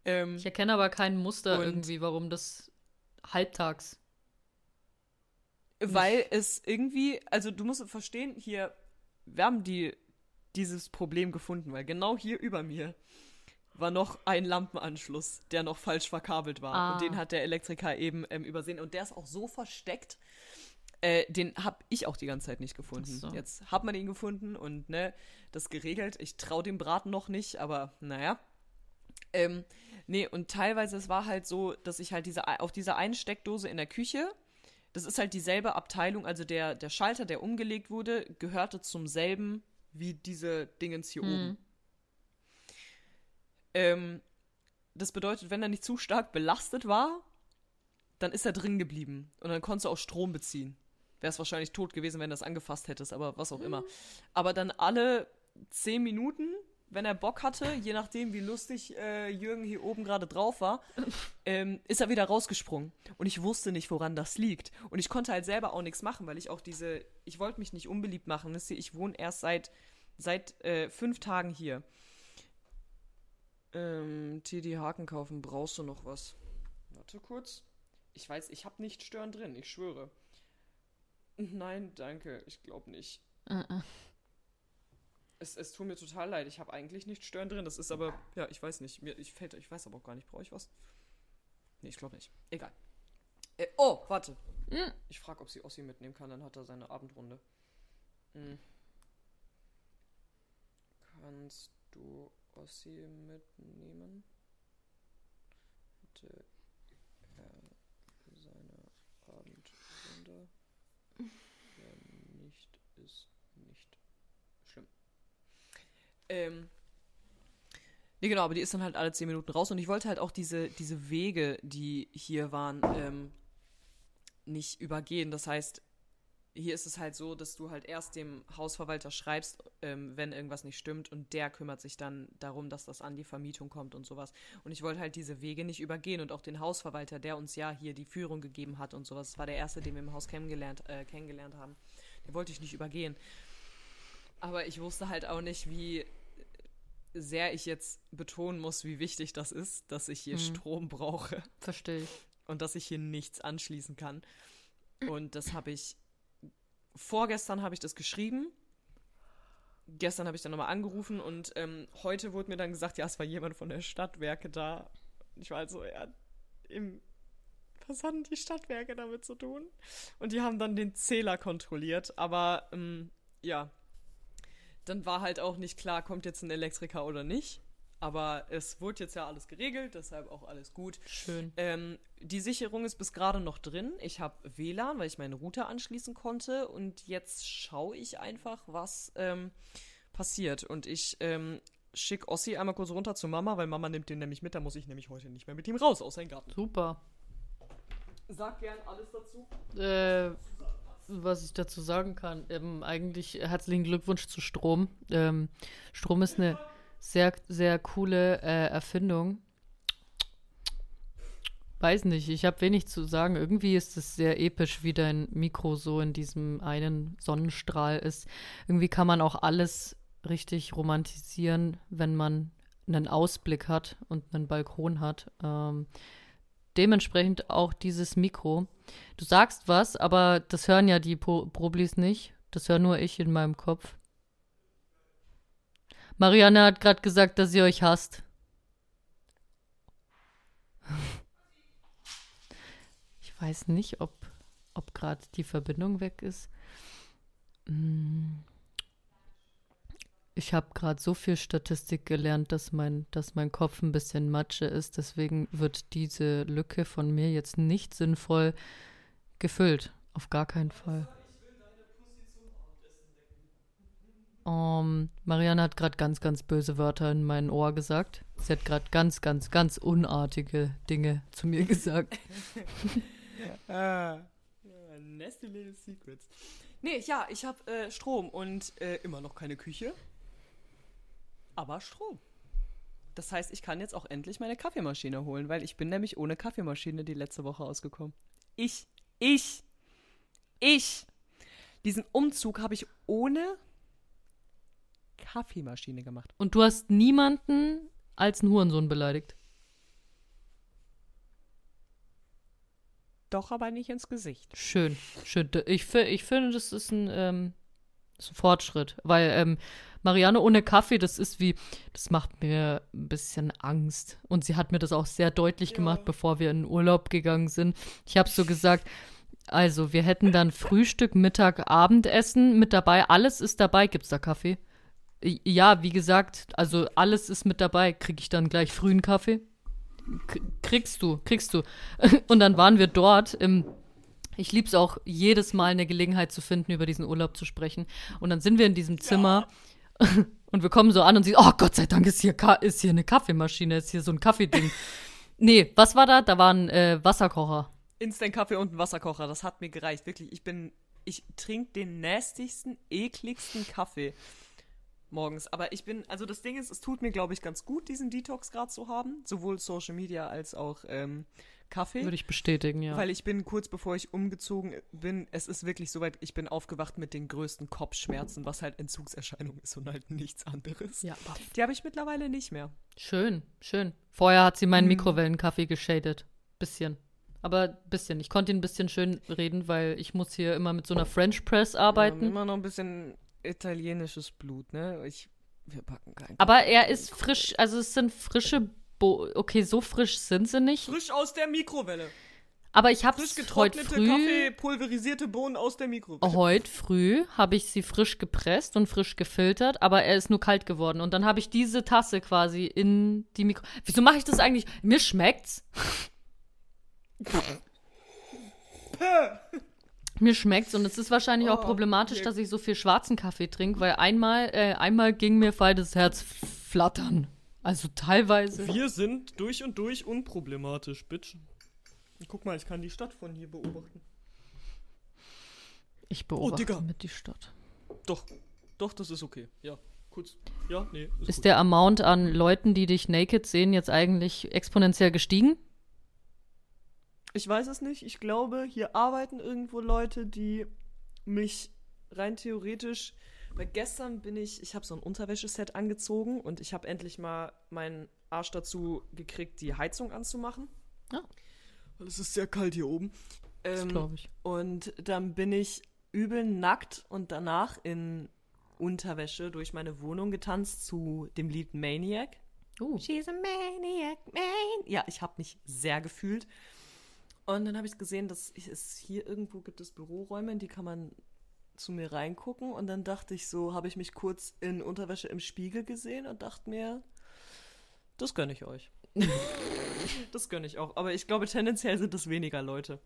Ähm, Ich erkenne aber kein Muster irgendwie, warum das halbtags. Weil es irgendwie, also du musst verstehen, hier, wir haben die, dieses Problem gefunden, weil genau hier über mir war noch ein Lampenanschluss, der noch falsch verkabelt war. Ah. Und den hat der Elektriker eben ähm, übersehen. Und der ist auch so versteckt, äh, den habe ich auch die ganze Zeit nicht gefunden. So. Jetzt hat man ihn gefunden und ne, das geregelt. Ich traue dem Braten noch nicht, aber naja. Ähm, nee, und teilweise, es war halt so, dass ich halt diese, auf dieser einen Steckdose in der Küche, das ist halt dieselbe Abteilung, also der, der Schalter, der umgelegt wurde, gehörte zum selben wie diese Dingens hier oben. Ähm, das bedeutet, wenn er nicht zu stark belastet war, dann ist er drin geblieben. Und dann konntest du auch Strom beziehen. Wär's wahrscheinlich tot gewesen, wenn du das angefasst hättest, aber was auch immer. Aber dann alle zehn Minuten, wenn er Bock hatte, je nachdem, wie lustig äh, Jürgen hier oben gerade drauf war, ähm, ist er wieder rausgesprungen. Und ich wusste nicht, woran das liegt. Und ich konnte halt selber auch nichts machen, weil ich auch diese, ich wollte mich nicht unbeliebt machen. Wisst ihr, ich wohne erst seit, seit äh, fünf Tagen hier. Ähm, TD Haken kaufen, brauchst du noch was? Warte kurz. Ich weiß, ich habe nicht stören drin, ich schwöre. Nein, danke, ich glaube nicht. Äh, äh. Es, es tut mir total leid, ich habe eigentlich nicht stören drin. Das ist aber, ja, ich weiß nicht. Mir, ich, fällt, ich weiß aber auch gar nicht, brauche ich was? Nee, ich glaube nicht. Egal. Äh, oh, warte. Mm. Ich frage, ob sie Ossi mitnehmen kann, dann hat er seine Abendrunde. Hm. Kannst du Ossi mitnehmen? Hätte er seine Abendrunde? Wenn nicht, ist nicht schlimm. Ähm. Nee, genau, aber die ist dann halt alle 10 Minuten raus und ich wollte halt auch diese, diese Wege, die hier waren, ähm, nicht übergehen. Das heißt, hier ist es halt so, dass du halt erst dem Hausverwalter schreibst, ähm, wenn irgendwas nicht stimmt und der kümmert sich dann darum, dass das an die Vermietung kommt und sowas. Und ich wollte halt diese Wege nicht übergehen und auch den Hausverwalter, der uns ja hier die Führung gegeben hat und sowas, das war der erste, den wir im Haus kennengelernt, äh, kennengelernt haben, den wollte ich nicht übergehen. Aber ich wusste halt auch nicht, wie sehr ich jetzt betonen muss, wie wichtig das ist, dass ich hier Mhm. Strom brauche Verstehe ich. und dass ich hier nichts anschließen kann. Und das habe ich vorgestern habe ich das geschrieben. Gestern habe ich dann nochmal angerufen und ähm, heute wurde mir dann gesagt, ja, es war jemand von der Stadtwerke da. Ich war halt so, ja, im was haben die Stadtwerke damit zu tun? Und die haben dann den Zähler kontrolliert, aber ähm, ja, dann war halt auch nicht klar, kommt jetzt ein Elektriker oder nicht. Aber es wurde jetzt ja alles geregelt, deshalb auch alles gut. Schön. Ähm, die Sicherung ist bis gerade noch drin. Ich habe WLAN, weil ich meinen Router anschließen konnte. Und jetzt schaue ich einfach, was ähm, passiert. Und ich ähm, schicke Ossi einmal kurz runter zu Mama, weil Mama nimmt den nämlich mit. Da muss ich nämlich heute nicht mehr mit ihm raus aus seinem Garten. Super. Sag gern alles dazu. Äh, was ich dazu sagen kann, ähm, eigentlich herzlichen Glückwunsch zu Strom. Ähm, Strom ist eine sehr, sehr coole äh, Erfindung. Weiß nicht, ich habe wenig zu sagen. Irgendwie ist es sehr episch, wie dein Mikro so in diesem einen Sonnenstrahl ist. Irgendwie kann man auch alles richtig romantisieren, wenn man einen Ausblick hat und einen Balkon hat. Ähm, dementsprechend auch dieses Mikro. Du sagst was, aber das hören ja die Pro Problis nicht. Das höre nur ich in meinem Kopf. Marianne hat gerade gesagt, dass sie euch hasst. Ich weiß nicht, ob, ob gerade die Verbindung weg ist. Hm. Ich habe gerade so viel Statistik gelernt, dass mein, dass mein Kopf ein bisschen Matsche ist. Deswegen wird diese Lücke von mir jetzt nicht sinnvoll gefüllt. Auf gar keinen Fall. Um, Marianne hat gerade ganz, ganz böse Wörter in mein Ohr gesagt. Sie hat gerade ganz, ganz, ganz unartige Dinge zu mir gesagt. Ah, nasty little secrets. Nee, ja, ich habe äh, Strom und äh, immer noch keine Küche. Aber Strom. Das heißt, ich kann jetzt auch endlich meine Kaffeemaschine holen, weil ich bin nämlich ohne Kaffeemaschine die letzte Woche ausgekommen. Ich, ich, ich. Diesen Umzug habe ich ohne Kaffeemaschine gemacht. Und du hast niemanden als einen Hurensohn beleidigt? Doch, aber nicht ins Gesicht. Schön, schön. Ich, ich finde, das ist ein, ähm, ist ein Fortschritt, weil ähm, Marianne ohne Kaffee, das ist wie, das macht mir ein bisschen Angst. Und sie hat mir das auch sehr deutlich gemacht, bevor wir in Urlaub gegangen sind. Ich habe so gesagt, also wir hätten dann Frühstück, Mittag, Abendessen mit dabei. Alles ist dabei. Gibt es da Kaffee? Ja, wie gesagt, also alles ist mit dabei. Kriege ich dann gleich frühen Kaffee? K kriegst du, kriegst du. Und dann waren wir dort im ich lieb's auch, jedes Mal eine Gelegenheit zu finden, über diesen Urlaub zu sprechen. Und dann sind wir in diesem Zimmer und wir kommen so an und sie, oh Gott sei Dank ist hier, Ka ist hier eine Kaffeemaschine, ist hier so ein Kaffeeding. nee, was war da? Da war ein äh, Wasserkocher. Instant-Kaffee und ein Wasserkocher, das hat mir gereicht. Wirklich, ich bin, ich trinke den nastigsten, ekligsten Kaffee morgens. Aber ich bin, also das Ding ist, es tut mir, glaube ich, ganz gut, diesen Detox gerade zu haben. Sowohl Social Media als auch ähm, Kaffee. Würde ich bestätigen, ja. Weil ich bin kurz bevor ich umgezogen bin, es ist wirklich soweit, ich bin aufgewacht mit den größten Kopfschmerzen, was halt Entzugserscheinung ist und halt nichts anderes. ja, aber Die habe ich mittlerweile nicht mehr. schön, schön. Vorher hat sie meinen Mhm. Mikrowellenkaffee geschadet. Bisschen. Aber bisschen. Ich konnte ihn ein bisschen schön reden, weil ich muss hier immer mit so einer French Press arbeiten. immer noch ein bisschen italienisches Blut, ne? Ich, wir backen keinen. Aber er ist frisch, also es sind frische Bo Okay, so frisch sind sie nicht. Frisch aus der Mikrowelle. Aber ich habe Frisch es heute getrocknete früh, Kaffee, pulverisierte Bohnen aus der Mikrowelle. heute früh habe ich sie frisch gepresst und frisch gefiltert, aber er ist nur kalt geworden. Und dann habe ich diese Tasse quasi in die Mikro. Wieso mache ich das eigentlich? Mir schmeckt's. Mir schmeckt's und es ist wahrscheinlich auch Oh, problematisch, mir- dass ich so viel schwarzen Kaffee trinke, weil einmal, äh, einmal ging mir voll das Herz flattern. Also teilweise. Wir sind durch und durch unproblematisch, bitch. Guck mal, ich kann die Stadt von hier beobachten. Ich beobachte Digga. mit die Stadt. Doch, doch, das ist okay. Ja, kurz. Ja, nee. Ist, Ist gut. der Amount an Leuten, die dich naked sehen, jetzt eigentlich exponentiell gestiegen? Ich weiß es nicht. Ich glaube, hier arbeiten irgendwo Leute, die mich rein theoretisch. Weil gestern bin ich, ich habe so ein Unterwäscheset angezogen und ich habe endlich mal meinen Arsch dazu gekriegt, die Heizung anzumachen. Weil es ist sehr kalt hier oben. Das Ähm, glaube ich. Und dann bin ich übel nackt und danach in Unterwäsche durch meine Wohnung getanzt zu dem Lied Maniac. Uh. She's a maniac, man. Ja, ich habe mich sehr gefühlt. Und dann habe ich gesehen, dass ich es hier irgendwo gibt es Büroräume, in die kann man zu mir reingucken. Und dann dachte ich so, habe ich mich kurz in Unterwäsche im Spiegel gesehen und dachte mir, das gönne ich euch. das gönne ich auch. Aber ich glaube, tendenziell sind es weniger Leute.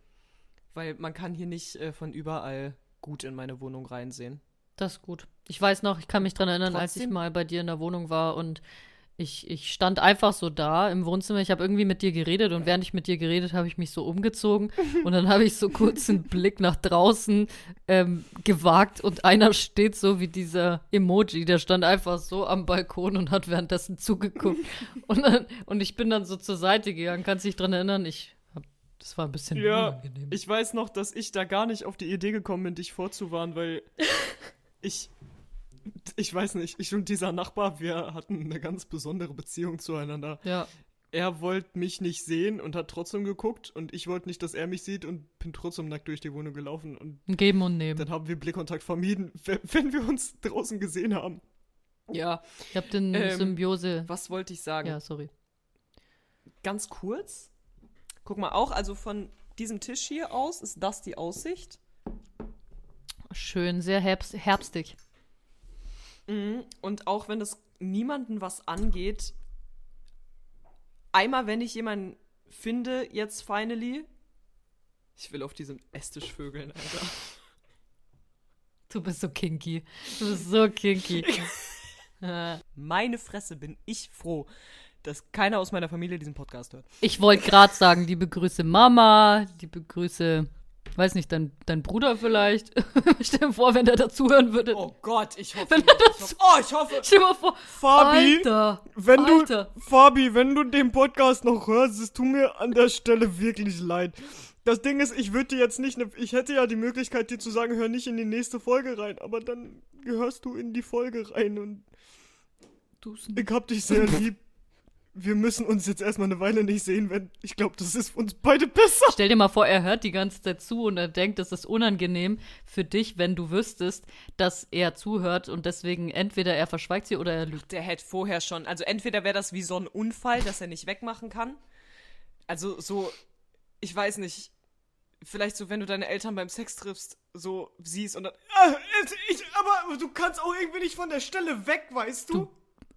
Weil man kann hier nicht äh, von überall gut in meine Wohnung reinsehen. Das ist gut. Ich weiß noch, ich kann mich dran erinnern, als ich Trotzdem- mal bei dir in der Wohnung war und ich, ich stand einfach so da im Wohnzimmer. Ich habe irgendwie mit dir geredet und während ich mit dir geredet habe, ich mich so umgezogen und dann habe ich so kurz einen Blick nach draußen ähm, gewagt und einer steht so wie dieser Emoji, der stand einfach so am Balkon und hat währenddessen zugeguckt. und, dann, und ich bin dann so zur Seite gegangen. Kannst du dich dran erinnern? Ich hab, das war ein bisschen Ja, unangenehm. Ich weiß noch, dass ich da gar nicht auf die Idee gekommen bin, dich vorzuwarnen, weil ich. Ich weiß nicht, ich und dieser Nachbar, wir hatten eine ganz besondere Beziehung zueinander. ja, Er wollte mich nicht sehen und hat trotzdem geguckt und ich wollte nicht, dass er mich sieht und bin trotzdem nackt durch die Wohnung gelaufen und Geben und Nehmen. dann haben wir Blickkontakt vermieden, wenn- wenn wir uns draußen gesehen haben. Ja, Ich habe den Ähm, Symbiose. was wollte ich sagen? Ja, sorry. Ganz kurz. Guck mal, auch also von diesem Tisch hier aus ist das die Aussicht. Schön, sehr herbst, herbstig. Mhm. Und auch wenn es niemanden was angeht, einmal, wenn ich jemanden finde, jetzt finally, ich will auf diesem Esstisch vögeln, Alter. Du bist so kinky. Du bist so kinky. Meine Fresse bin ich froh, dass keiner aus meiner Familie diesen Podcast hört. ich wollte gerade sagen, die begrüße Mama, die begrüße, weiß nicht, dein, dein Bruder vielleicht. Stell dir vor, wenn der dazuhören würde. Oh Gott, ich hoffe. Wenn er ich hoffe oh, ich hoffe. Stell dir mal vor. Fabi, Alter. wenn Alter. du Fabi, wenn du den Podcast noch hörst, es tut mir an der Stelle wirklich leid. Das Ding ist, ich würde dir jetzt nicht, ne, ich hätte ja die Möglichkeit, dir zu sagen, hör nicht in die nächste Folge rein, aber dann gehörst du in die Folge rein und ich hab dich sehr lieb. Wir müssen uns jetzt erstmal eine Weile nicht sehen, wenn ich glaube, das ist für uns beide besser. Stell dir mal vor, er hört die ganze Zeit zu und er denkt, es ist unangenehm für dich, wenn du wüsstest, dass er zuhört und deswegen entweder er verschweigt sie oder er lügt. Der hätte vorher schon, also entweder wäre das wie so ein Unfall, dass er nicht wegmachen kann. Also so, ich weiß nicht, vielleicht so, wenn du deine Eltern beim Sex triffst, so siehst und dann, Ah, ich, aber du kannst auch irgendwie nicht von der Stelle weg, weißt du? Du,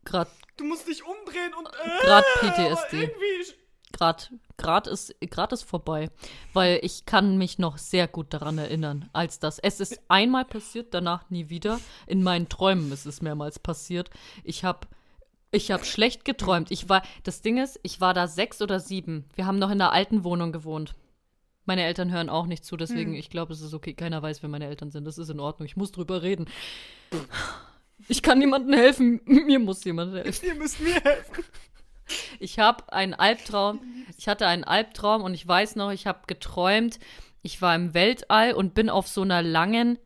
Grad, Du musst dich umdrehen und. Grad äh, PTSD. aber irgendwie- grad, grad ist, grad ist vorbei, weil ich kann mich noch sehr gut daran erinnern, als das. Es ist einmal passiert, danach nie wieder. In meinen Träumen ist es mehrmals passiert. Ich habe ich hab schlecht geträumt. Ich war, das Ding ist, ich war da sechs oder sieben. Wir haben noch in der alten Wohnung gewohnt. Meine Eltern hören auch nicht zu, deswegen, ich glaube, es ist okay. Keiner weiß, wer meine Eltern sind. Das ist in Ordnung. Ich muss drüber reden. Ich kann niemandem helfen. Mir muss jemand helfen. Ihr müsst mir helfen. Ich habe einen Albtraum. Ich hatte einen Albtraum und ich weiß noch, ich habe geträumt, ich war im Weltall und bin auf so einer langen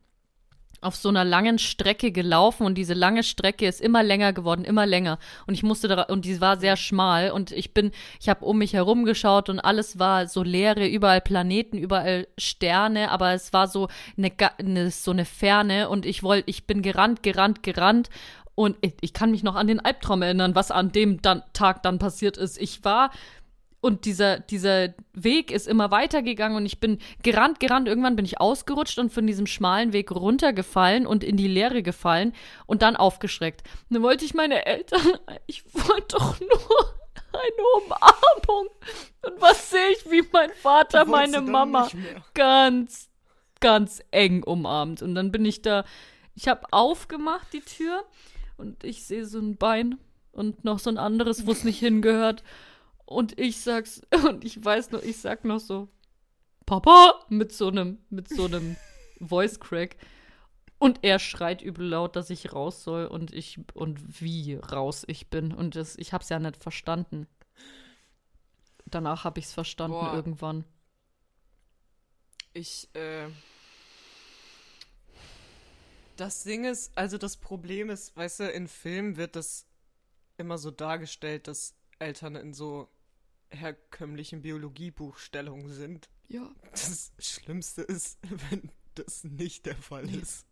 auf so einer langen Strecke gelaufen und diese lange Strecke ist immer länger geworden, immer länger und ich musste da und die war sehr schmal und ich bin ich habe um mich herum geschaut und alles war so leere, überall Planeten, überall Sterne, aber es war so eine, eine so eine Ferne und ich wollte ich bin gerannt, gerannt, gerannt und ich, ich kann mich noch an den Albtraum erinnern, was an dem dann, Tag dann passiert ist. Ich war und dieser, dieser Weg ist immer weitergegangen und ich bin gerannt, gerannt. Irgendwann bin ich ausgerutscht und von diesem schmalen Weg runtergefallen und in die Leere gefallen und dann aufgeschreckt. Und dann wollte ich meine Eltern, ich wollte doch nur eine Umarmung. Und was sehe ich, wie mein Vater meine Mama ganz, ganz eng umarmt. Und dann bin ich da, ich habe aufgemacht die Tür und ich sehe so ein Bein und noch so ein anderes, wo es nicht hingehört. Und ich sag's, und ich weiß noch, ich sag noch so, Papa, mit so einem, mit so einem Voice Crack. Und er schreit übel laut, dass ich raus soll und ich, und wie raus ich bin. Und das, ich hab's ja nicht verstanden. Danach habe ich's verstanden Boah. irgendwann. ich, äh. Das Ding ist, also das Problem ist, weißt du, in Filmen wird das immer so dargestellt, dass Eltern in so herkömmlichen Biologiebuchstellungen sind. Ja. Das Schlimmste ist, wenn das nicht der Fall Nee. ist.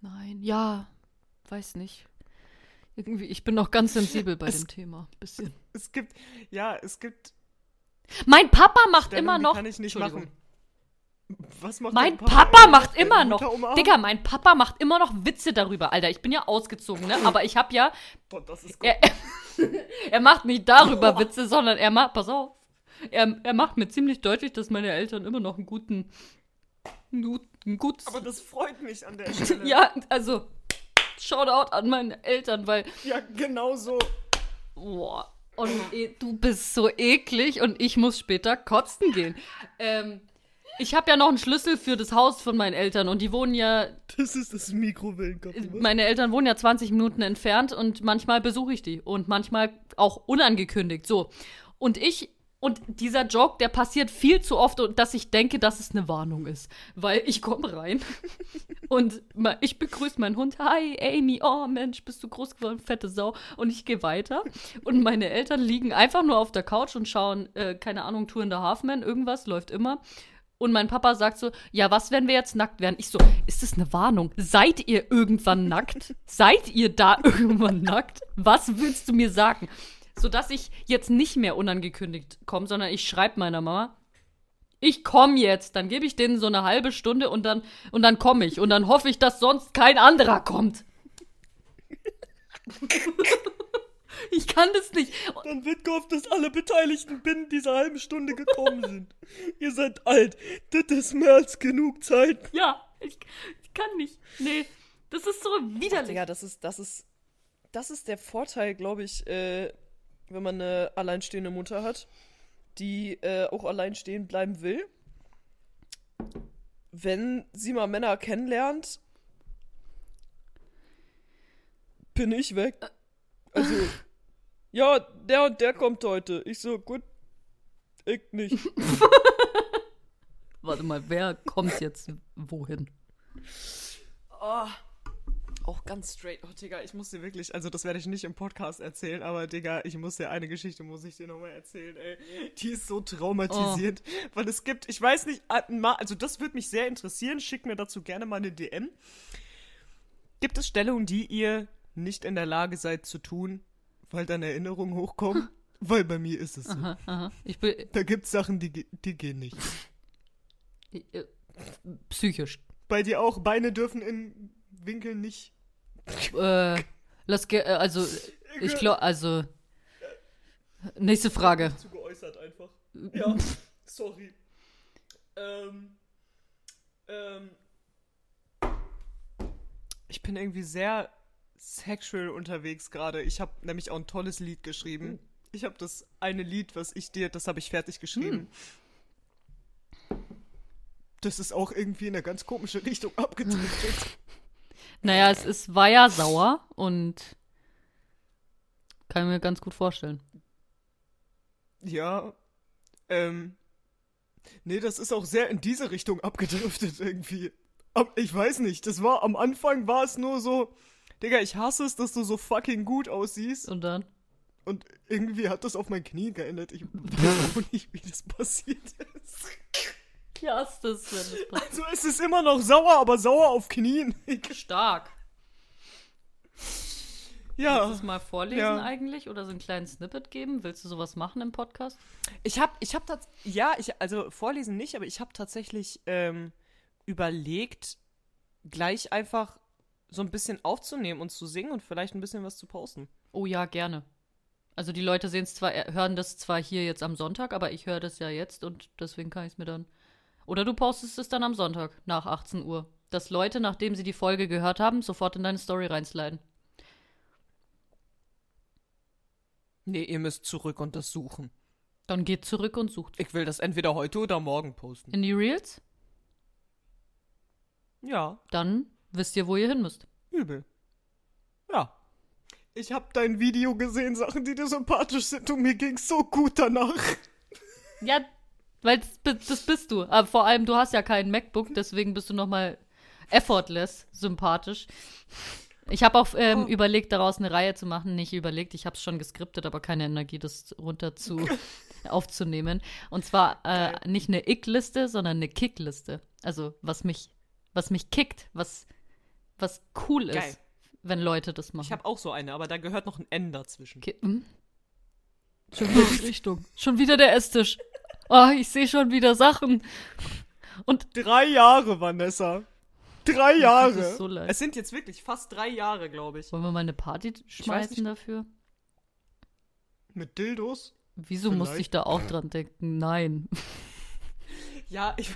Nein, ja, weiß nicht. Irgendwie, ich bin noch ganz sensibel bei Es- dem Thema. Bisschen. Es gibt, ja, es gibt Mein Papa macht immer noch. kann ich nicht machen. Was macht Mein Papa, Ey, macht immer noch. Digga, mein Papa macht immer noch Witze darüber. Alter, ich bin ja ausgezogen, ne? Aber ich hab ja. Boah, das ist gut. Er, er macht nicht darüber Witze, sondern er macht. Pass auf. Er, er macht mir ziemlich deutlich, dass meine Eltern immer noch einen guten. Ein gut- ein gutes. Aber das freut mich an der Stelle. ja, also. Shoutout an meine Eltern, weil. Ja, genau so. Boah. Und eh, du bist so eklig und ich muss später kotzen gehen. Ähm, ich habe ja noch einen Schlüssel für das Haus von meinen Eltern und die wohnen ja Das ist das Mikrowellenkopf. meine Eltern wohnen ja 20 Minuten entfernt und manchmal besuche ich die und manchmal auch unangekündigt. So. Und ich, und dieser Joke, der passiert viel zu oft, dass ich denke, dass es eine Warnung ist. Weil ich komme rein und ich begrüße meinen Hund. Hi, Amy. Oh, Mensch, bist du groß geworden, fette Sau. Und ich gehe weiter. Und meine Eltern liegen einfach nur auf der Couch und schauen, äh, keine Ahnung, Tour in the Halfman, irgendwas läuft immer. Und mein Papa sagt so, ja, was, wenn wir jetzt nackt werden? Ich so, ist das eine Warnung? Seid ihr irgendwann nackt? Seid ihr da irgendwann nackt? Was willst du mir sagen? Sodass ich jetzt nicht mehr unangekündigt komme, sondern ich schreibe meiner Mama, ich komme jetzt, dann gebe ich denen so eine halbe Stunde und dann, und dann komme ich. Und dann hoffe ich, dass sonst kein anderer kommt. ich kann das nicht. Dann wird gehofft, dass alle Beteiligten binnen dieser halben Stunde gekommen sind. Ihr seid alt. Das ist mehr als genug Zeit. Ja, ich, ich kann nicht. Nee, das ist so widerlich. Digga, das ist, das ist, das ist der Vorteil, glaube ich, äh, wenn man eine alleinstehende Mutter hat, die äh, auch alleinstehend bleiben will. Wenn sie mal Männer kennenlernt, bin ich weg. Also, ja, der und der kommt heute. Ich so, gut, ich nicht. Warte mal, wer kommt jetzt wohin? Oh, auch ganz straight. Oh, Digga, ich muss dir wirklich, also das werde ich nicht im Podcast erzählen, aber Digga, ich muss dir eine Geschichte, muss ich dir nochmal erzählen, ey. Die ist so traumatisierend, weil es gibt, ich weiß nicht, also das würde mich sehr interessieren, schickt mir dazu gerne mal eine DM. Gibt es Stellungen, die ihr nicht in der Lage seid zu tun, weil dann Erinnerungen hochkommen? weil bei mir ist es so. Aha, aha. Da gibt es Sachen, die, die gehen nicht. äh, psychisch. Bei dir auch, Beine dürfen in Winkeln nicht. Äh, lass äh, also ich glaube, also nächste Frage. Zu geäußert einfach. Ja, sorry. Ähm, ähm, ich bin irgendwie sehr sexual unterwegs gerade. Ich habe nämlich auch ein tolles Lied geschrieben. Ich habe das eine Lied, was ich dir, das habe ich fertig geschrieben. Das ist auch irgendwie in eine ganz komische Richtung abgedriftet. Naja, es ist, war ja sauer und kann mir ganz gut vorstellen. Ja, ähm, nee, das ist auch sehr in diese Richtung abgedriftet irgendwie. Ich weiß nicht, das war, am Anfang war es nur so, Digga, ich hasse es, dass du so fucking gut aussiehst. Und dann? Und irgendwie hat das auf mein Knie geändert. Ich weiß auch nicht, wie das passiert ist. Ja, ist das, wenn das passiert. Also es ist immer noch sauer, aber sauer auf Knien. Stark. Ja. Willst du es mal vorlesen Ja. eigentlich oder so einen kleinen Snippet geben? Willst du sowas machen im Podcast? Ich habe, ich habe tats- ja, ich, also vorlesen nicht, aber ich habe tatsächlich ähm, überlegt, gleich einfach so ein bisschen aufzunehmen und zu singen und vielleicht ein bisschen was zu posten. Oh ja, gerne. Also die Leute sehen es zwar, äh, hören das zwar hier jetzt am Sonntag, aber ich höre das ja jetzt und deswegen kann ich es mir dann. Oder du postest es dann am Sonntag nach 18 Uhr. Dass Leute, nachdem sie die Folge gehört haben, sofort in deine Story reinsliden. Nee, ihr müsst zurück und das suchen. Dann geht zurück und sucht. Ich will das entweder heute oder morgen posten. In die Reels? Ja, Dann wisst ihr, wo ihr hin müsst. übel. Ja. Ich habe dein Video gesehen, Sachen, die dir sympathisch sind und mir ging's so gut danach. Ja, weil das, das bist du. Aber vor allem, du hast ja kein MacBook, deswegen bist du nochmal effortless sympathisch. Ich habe auch ähm, Oh. überlegt, daraus eine Reihe zu machen. Nicht überlegt, ich habe es schon geskriptet, aber keine Energie, das runter zu aufzunehmen. Und zwar äh, nicht eine Ick-Liste, sondern eine Kick-Liste. Also was mich, was mich kickt, was, was cool ist, Geil. wenn Leute das machen. Ich habe auch so eine, aber da gehört noch ein N dazwischen. Ki- hm? Schon wieder die Richtung. Schon wieder der Esstisch. Oh, ich sehe schon wieder Sachen. Und Drei Jahre, Vanessa. Drei Jahre. so. Es sind jetzt wirklich fast drei Jahre, glaube ich. wollen wir mal eine Party schmeißen dafür? Mit Dildos? Wieso musste Vielleicht. ich da auch dran denken? Nein. Ja, ich.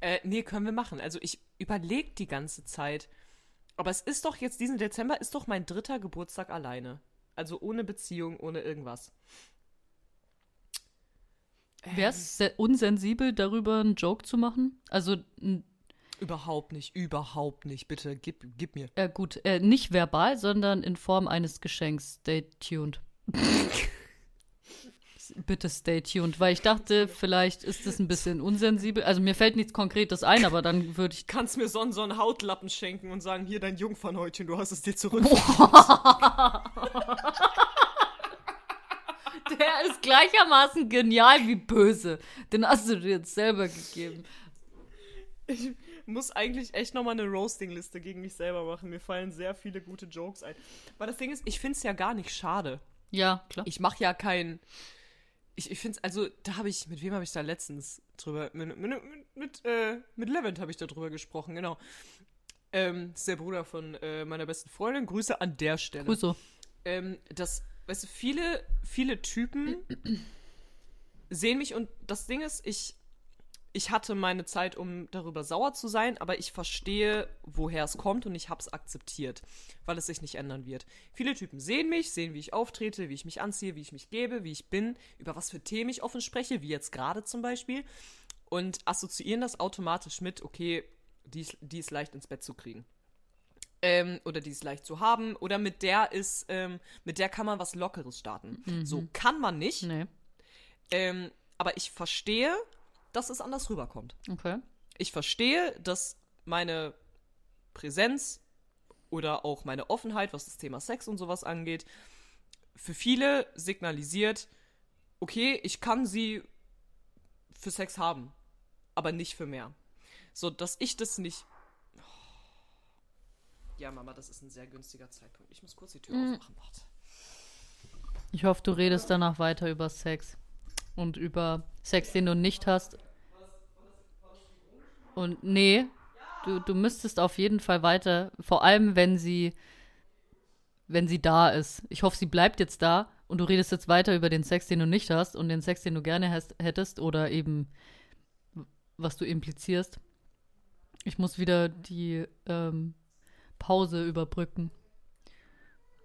Äh, nee, können wir machen. Also ich überlege die ganze Zeit. Aber es ist doch jetzt, diesen Dezember ist doch mein dritter Geburtstag alleine. Also ohne Beziehung, ohne irgendwas. Wäre es unsensibel, darüber einen Joke zu machen? Also, Überhaupt nicht, überhaupt nicht. Bitte, gib, gib mir. äh, gut, äh, nicht verbal, sondern in Form eines Geschenks. Stay tuned. Bitte stay tuned, weil ich dachte, vielleicht ist das ein bisschen unsensibel. Also mir fällt nichts Konkretes ein, aber dann würde ich Kannst mir so, einen- so einen Hautlappen schenken und sagen, hier dein Jungfernhäutchen, du hast es dir zurück. Der ist gleichermaßen genial wie böse. Den hast du dir jetzt selber gegeben. Ich muss eigentlich echt nochmal eine Roasting-Liste gegen mich selber machen. Mir fallen sehr viele gute Jokes ein. Weil das Ding ist, ich finde es ja gar nicht schade. Ja, klar. Ich mache ja kein. Ich, ich finde es, also, da habe ich, mit wem habe ich da letztens drüber, mit, mit, mit, äh, mit Levent habe ich da drüber gesprochen, genau. Ähm, das ist der Bruder von äh, meiner besten Freundin. Grüße an der Stelle. Grüße. ähm, dass, weißt du, viele, viele Typen sehen mich und das Ding ist, ich, ich hatte meine Zeit, um darüber sauer zu sein, aber ich verstehe, woher es kommt und ich habe es akzeptiert, weil es sich nicht ändern wird. Viele Typen sehen mich, sehen, wie ich auftrete, wie ich mich anziehe, wie ich mich gebe, wie ich bin, über was für Themen ich offen spreche, wie jetzt gerade zum Beispiel, und assoziieren das automatisch mit, okay, die ist, die ist leicht ins Bett zu kriegen ähm, oder die ist leicht zu haben oder mit der ist, ähm, mit der kann man was Lockeres starten. So kann man nicht, Nee. ähm, aber ich verstehe, dass es anders rüberkommt. Okay. Ich verstehe, dass meine Präsenz oder auch meine Offenheit, was das Thema Sex und sowas angeht, für viele signalisiert, okay, ich kann sie für Sex haben, aber nicht für mehr. So, dass ich das nicht. Ja, Mama, das ist ein sehr günstiger Zeitpunkt. Ich muss kurz die Tür Mhm. aufmachen. Warte. Ich hoffe, du redest danach weiter über Sex. Und über Sex, den du nicht hast. Und nee, du, du müsstest auf jeden Fall weiter, vor allem wenn sie, wenn sie da ist. Ich hoffe, sie bleibt jetzt da und du redest jetzt weiter über den Sex, den du nicht hast und den Sex, den du gerne hast, hättest oder eben, was du implizierst. Ich muss wieder die ähm, Pause überbrücken.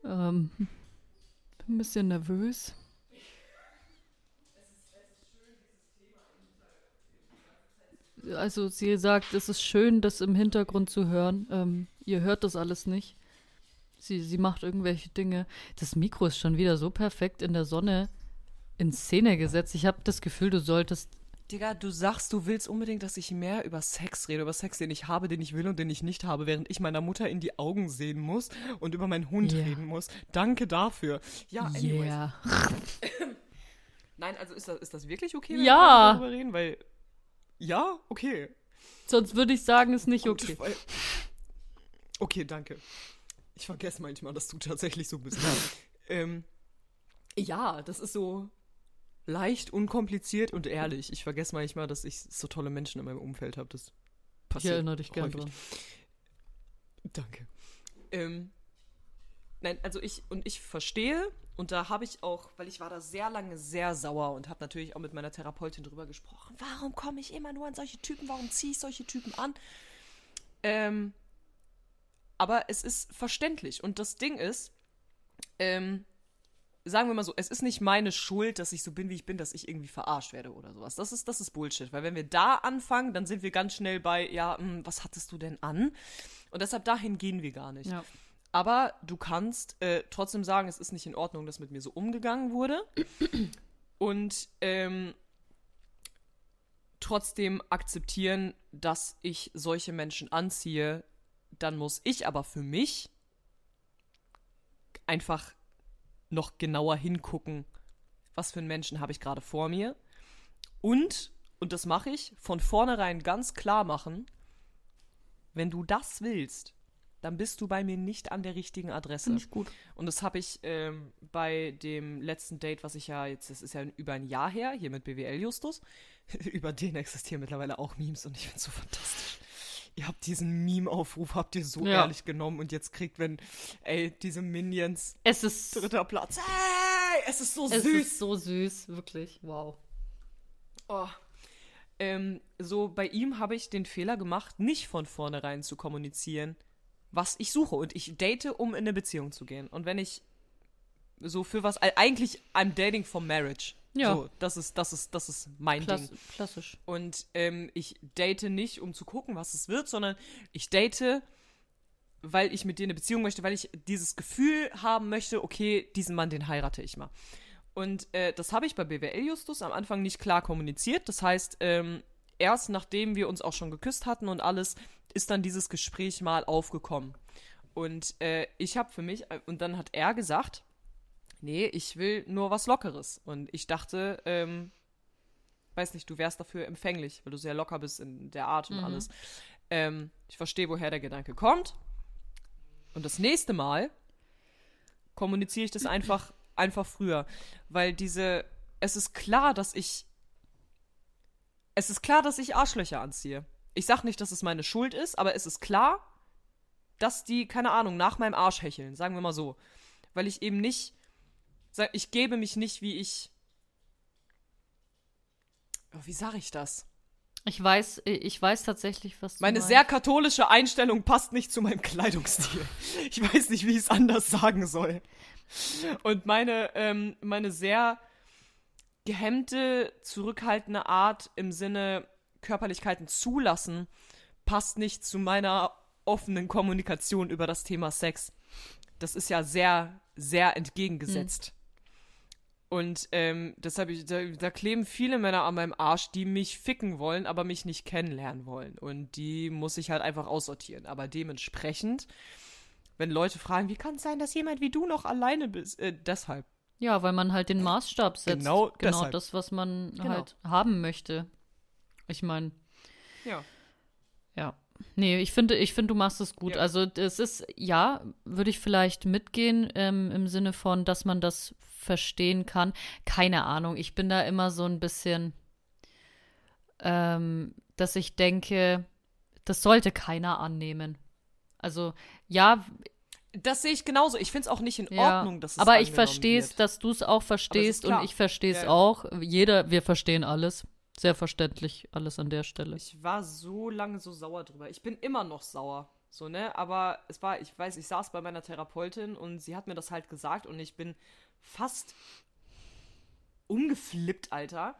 Ähm, bin ein bisschen nervös. Also sie sagt, es ist schön, das im Hintergrund zu hören. Ähm, ihr hört das alles nicht. Sie, sie macht irgendwelche Dinge. Das Mikro ist schon wieder so perfekt in der Sonne in Szene gesetzt. Ich habe das Gefühl, du solltest. Digga, du sagst, du willst unbedingt, dass ich mehr über Sex rede, über Sex, den ich habe, den ich will und den ich nicht habe, während ich meiner Mutter in die Augen sehen muss und über meinen Hund Ja. reden muss. Danke dafür. Ja, anyways. Yeah. Nein, also ist das, ist das wirklich okay, wenn Ja. wir darüber reden? Weil, ja, okay. Sonst würde ich sagen, ist nicht Gut, okay. weil- okay, danke. Ich vergesse manchmal, dass du tatsächlich so bist. ähm, ja, das ist so leicht, unkompliziert und ehrlich. Ich vergesse manchmal, dass ich so tolle Menschen in meinem Umfeld habe. Das Ich passiert. erinnere dich gern häufig. dran. Danke. Ähm, nein, also ich und ich verstehe und da habe ich auch, weil ich war da sehr lange sehr sauer und habe natürlich auch mit meiner Therapeutin drüber gesprochen. Warum komme ich immer nur an solche Typen? Warum ziehe ich solche Typen an? Ähm, aber es ist verständlich und das Ding ist, ähm, sagen wir mal so, es ist nicht meine Schuld, dass ich so bin, wie ich bin, dass ich irgendwie verarscht werde oder sowas. Das ist, das ist Bullshit, weil wenn wir da anfangen, dann sind wir ganz schnell bei, ja, hm, was hattest du denn an? Und deshalb dahin gehen wir gar nicht. Ja. Aber du kannst äh, trotzdem sagen, es ist nicht in Ordnung, dass mit mir so umgegangen wurde. Und ähm, trotzdem akzeptieren, dass ich solche Menschen anziehe. Dann muss ich aber für mich einfach noch genauer hingucken, was für einen Menschen habe ich gerade vor mir. Und, und das mache ich, von vornherein ganz klar machen, wenn du das willst, dann bist du bei mir nicht an der richtigen Adresse. Finde ich gut. Und das habe ich ähm, bei dem letzten Date, was ich ja jetzt, das ist ja über ein Jahr her, hier mit BWL Justus. über den existieren mittlerweile auch Memes und ich finde es so fantastisch. Ihr habt diesen Meme-Aufruf, habt ihr so Ja. ehrlich genommen und jetzt kriegt, wenn, ey, diese Minions, Es ist, dritter Platz. Hey, es ist so es süß. ist so süß, wirklich. Wow. Oh. Ähm, so bei ihm habe ich den Fehler gemacht, nicht von vornherein zu kommunizieren, was ich suche. Und ich date, um in eine Beziehung zu gehen. Und wenn ich so für was, eigentlich I'm dating for marriage. Ja. So, das ist, das ist, das ist mein Klass, Ding. klassisch. Und ähm, ich date nicht, um zu gucken, was es wird, sondern ich date, weil ich mit dir eine Beziehung möchte, weil ich dieses Gefühl haben möchte, okay, diesen Mann, den heirate ich mal. Und äh, das habe ich bei BWL Justus am Anfang nicht klar kommuniziert. Das heißt, ähm, erst nachdem wir uns auch schon geküsst hatten und alles, ist dann dieses Gespräch mal aufgekommen. Und äh, ich habe für mich, äh, und dann hat er gesagt, nee, ich will nur was Lockeres. Und ich dachte, ähm, weiß nicht, du wärst dafür empfänglich, weil du sehr locker bist in der Art und alles. Ähm, ich verstehe, woher der Gedanke kommt. Und das nächste Mal kommuniziere ich das einfach, einfach früher. Weil diese, es ist klar, dass ich, es ist klar, dass ich Arschlöcher anziehe. Ich sag nicht, dass es meine Schuld ist, aber es ist klar, dass die, keine Ahnung, nach meinem Arsch hecheln, sagen wir mal so. Weil ich eben nicht, ich gebe mich nicht, wie ich, Oh, wie sage ich das? Ich weiß, ich weiß tatsächlich, was du Meine meinst. sehr katholische Einstellung passt nicht zu meinem Kleidungsstil. Ich weiß nicht, wie ich es anders sagen soll. Und meine, ähm, meine sehr gehemmte, zurückhaltende Art im Sinne Körperlichkeiten zulassen, passt nicht zu meiner offenen Kommunikation über das Thema Sex. Das ist ja sehr, sehr entgegengesetzt. Und ähm, deshalb, da, da kleben viele Männer an meinem Arsch, die mich ficken wollen, aber mich nicht kennenlernen wollen. Und die muss ich halt einfach aussortieren. Aber dementsprechend wenn Leute fragen, wie kann es sein, dass jemand wie du noch alleine bist? Äh, deshalb. Ja, weil man halt den Maßstab setzt. Genau genau deshalb. das, was man Genau. halt haben möchte. Ich meine, Ja. ja. Nee, ich finde, ich finde, du machst es gut. Ja. Also es ist, ja, würde ich vielleicht mitgehen, ähm, im Sinne von, dass man das verstehen kann. Keine Ahnung. Ich bin da immer so ein bisschen, ähm, dass ich denke, das sollte keiner annehmen. Also, ja, Das sehe ich genauso. Ich finde es auch nicht in Ja, Ordnung, dass es aber ich verstehe es, dass du es auch verstehst und ich verstehe es ja. auch. Jeder, wir verstehen alles. Sehr verständlich, alles an der Stelle. Ich war so lange so sauer drüber. Ich bin immer noch sauer. So, ne? Aber es war, ich weiß, ich saß bei meiner Therapeutin und sie hat mir das halt gesagt und ich bin fast umgeflippt, Alter.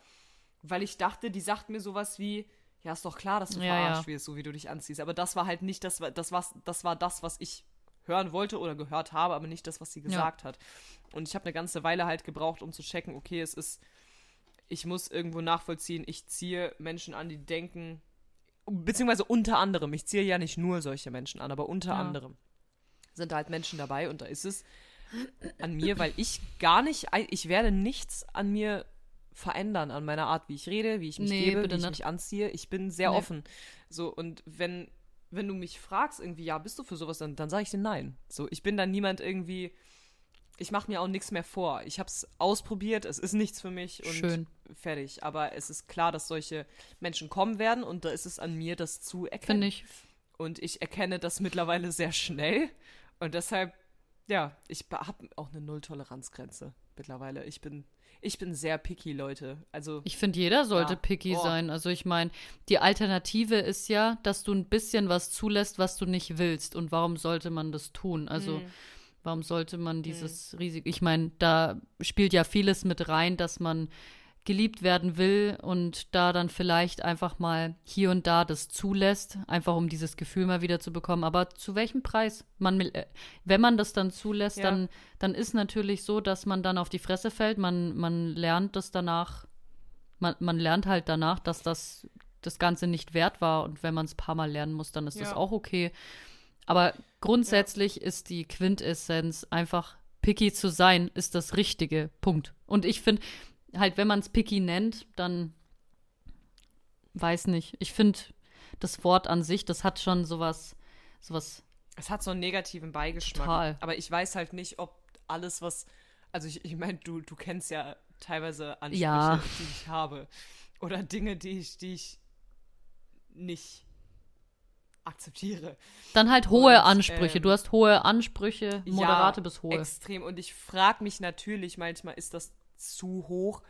Weil ich dachte, die sagt mir sowas wie, ja, ist doch klar, dass du Ja, ja. verarscht wirst, so wie du dich anziehst. Aber das war halt nicht das, das war, das war das, was ich hören wollte oder gehört habe, aber nicht das, was sie gesagt hat. Und ich habe eine ganze Weile halt gebraucht, um zu checken, okay, es ist, ich muss irgendwo nachvollziehen, ich ziehe Menschen an, die denken, beziehungsweise unter anderem, ich ziehe ja nicht nur solche Menschen an, aber unter Ja. anderem sind da halt Menschen dabei und da ist es an mir, weil ich gar nicht, ich werde nichts an mir verändern, an meiner Art, wie ich rede, wie ich mich Nee, gebe, wie ich nicht. mich anziehe. Ich bin sehr Nee. offen. So, und wenn, wenn du mich fragst, irgendwie, ja, bist du für sowas, dann, dann sage ich dir nein. So, ich bin dann niemand irgendwie, ich mache mir auch nichts mehr vor. Ich habe es ausprobiert, es ist nichts für mich Schön. Fertig. Aber es ist klar, dass solche Menschen kommen werden und da ist es an mir, das zu erkennen. Finde ich. Und ich erkenne das mittlerweile sehr schnell. Und deshalb, ja, ich habe auch eine Null-Toleranzgrenze mittlerweile. Ich bin, ich bin sehr picky, Leute. Also, Ich finde, jeder sollte Ja. picky Oh. sein. Also ich meine, die Alternative ist ja, dass du ein bisschen was zulässt, was du nicht willst. Und warum sollte man das tun? Also Mhm. warum sollte man dieses Risiko? Ich meine, da spielt ja vieles mit rein, dass man geliebt werden will und da dann vielleicht einfach mal hier und da das zulässt, einfach um dieses Gefühl mal wieder zu bekommen. Aber zu welchem Preis? Man, äh, wenn man das dann zulässt, Ja. dann, dann ist natürlich so, dass man dann auf die Fresse fällt. Man, man lernt das danach, man, man lernt halt danach, dass das das Ganze nicht wert war. Und wenn man es ein paar Mal lernen muss, dann ist das Ja. auch okay. Aber grundsätzlich ist die Quintessenz einfach picky zu sein, ist das Richtige. Punkt. Und ich finde, halt, wenn man es picky nennt, dann weiß nicht. Ich finde, das Wort an sich, das hat schon sowas, sowas. es hat so einen negativen Beigeschmack. Total. Aber ich weiß halt nicht, ob alles, was. Also, ich, ich meine, du, du kennst ja teilweise Ansprüche, Ja. die ich habe. Oder Dinge, die ich, die ich nicht akzeptiere. Dann halt hohe Und, Ansprüche. ähm, du hast hohe Ansprüche, moderate ja, bis hohe. Extrem. Und ich frage mich natürlich manchmal, ist das zu hoch?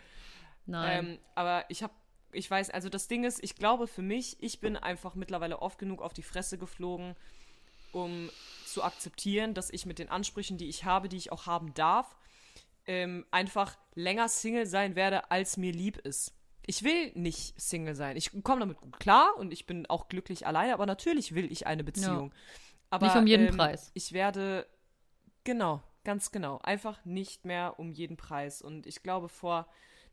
Nein. Ähm, aber ich habe, ich weiß, also das Ding ist, ich glaube für mich, ich bin einfach mittlerweile oft genug auf die Fresse geflogen, um zu akzeptieren, dass ich mit den Ansprüchen, die ich habe, die ich auch haben darf, ähm, einfach länger Single sein werde, als mir lieb ist. Ich will nicht Single sein. Ich komme damit gut klar und ich bin auch glücklich alleine, aber natürlich will ich eine Beziehung. Aber, Nicht um jeden ähm, Preis. Ich werde, genau, ganz genau, einfach nicht mehr um jeden Preis. Und ich glaube, vor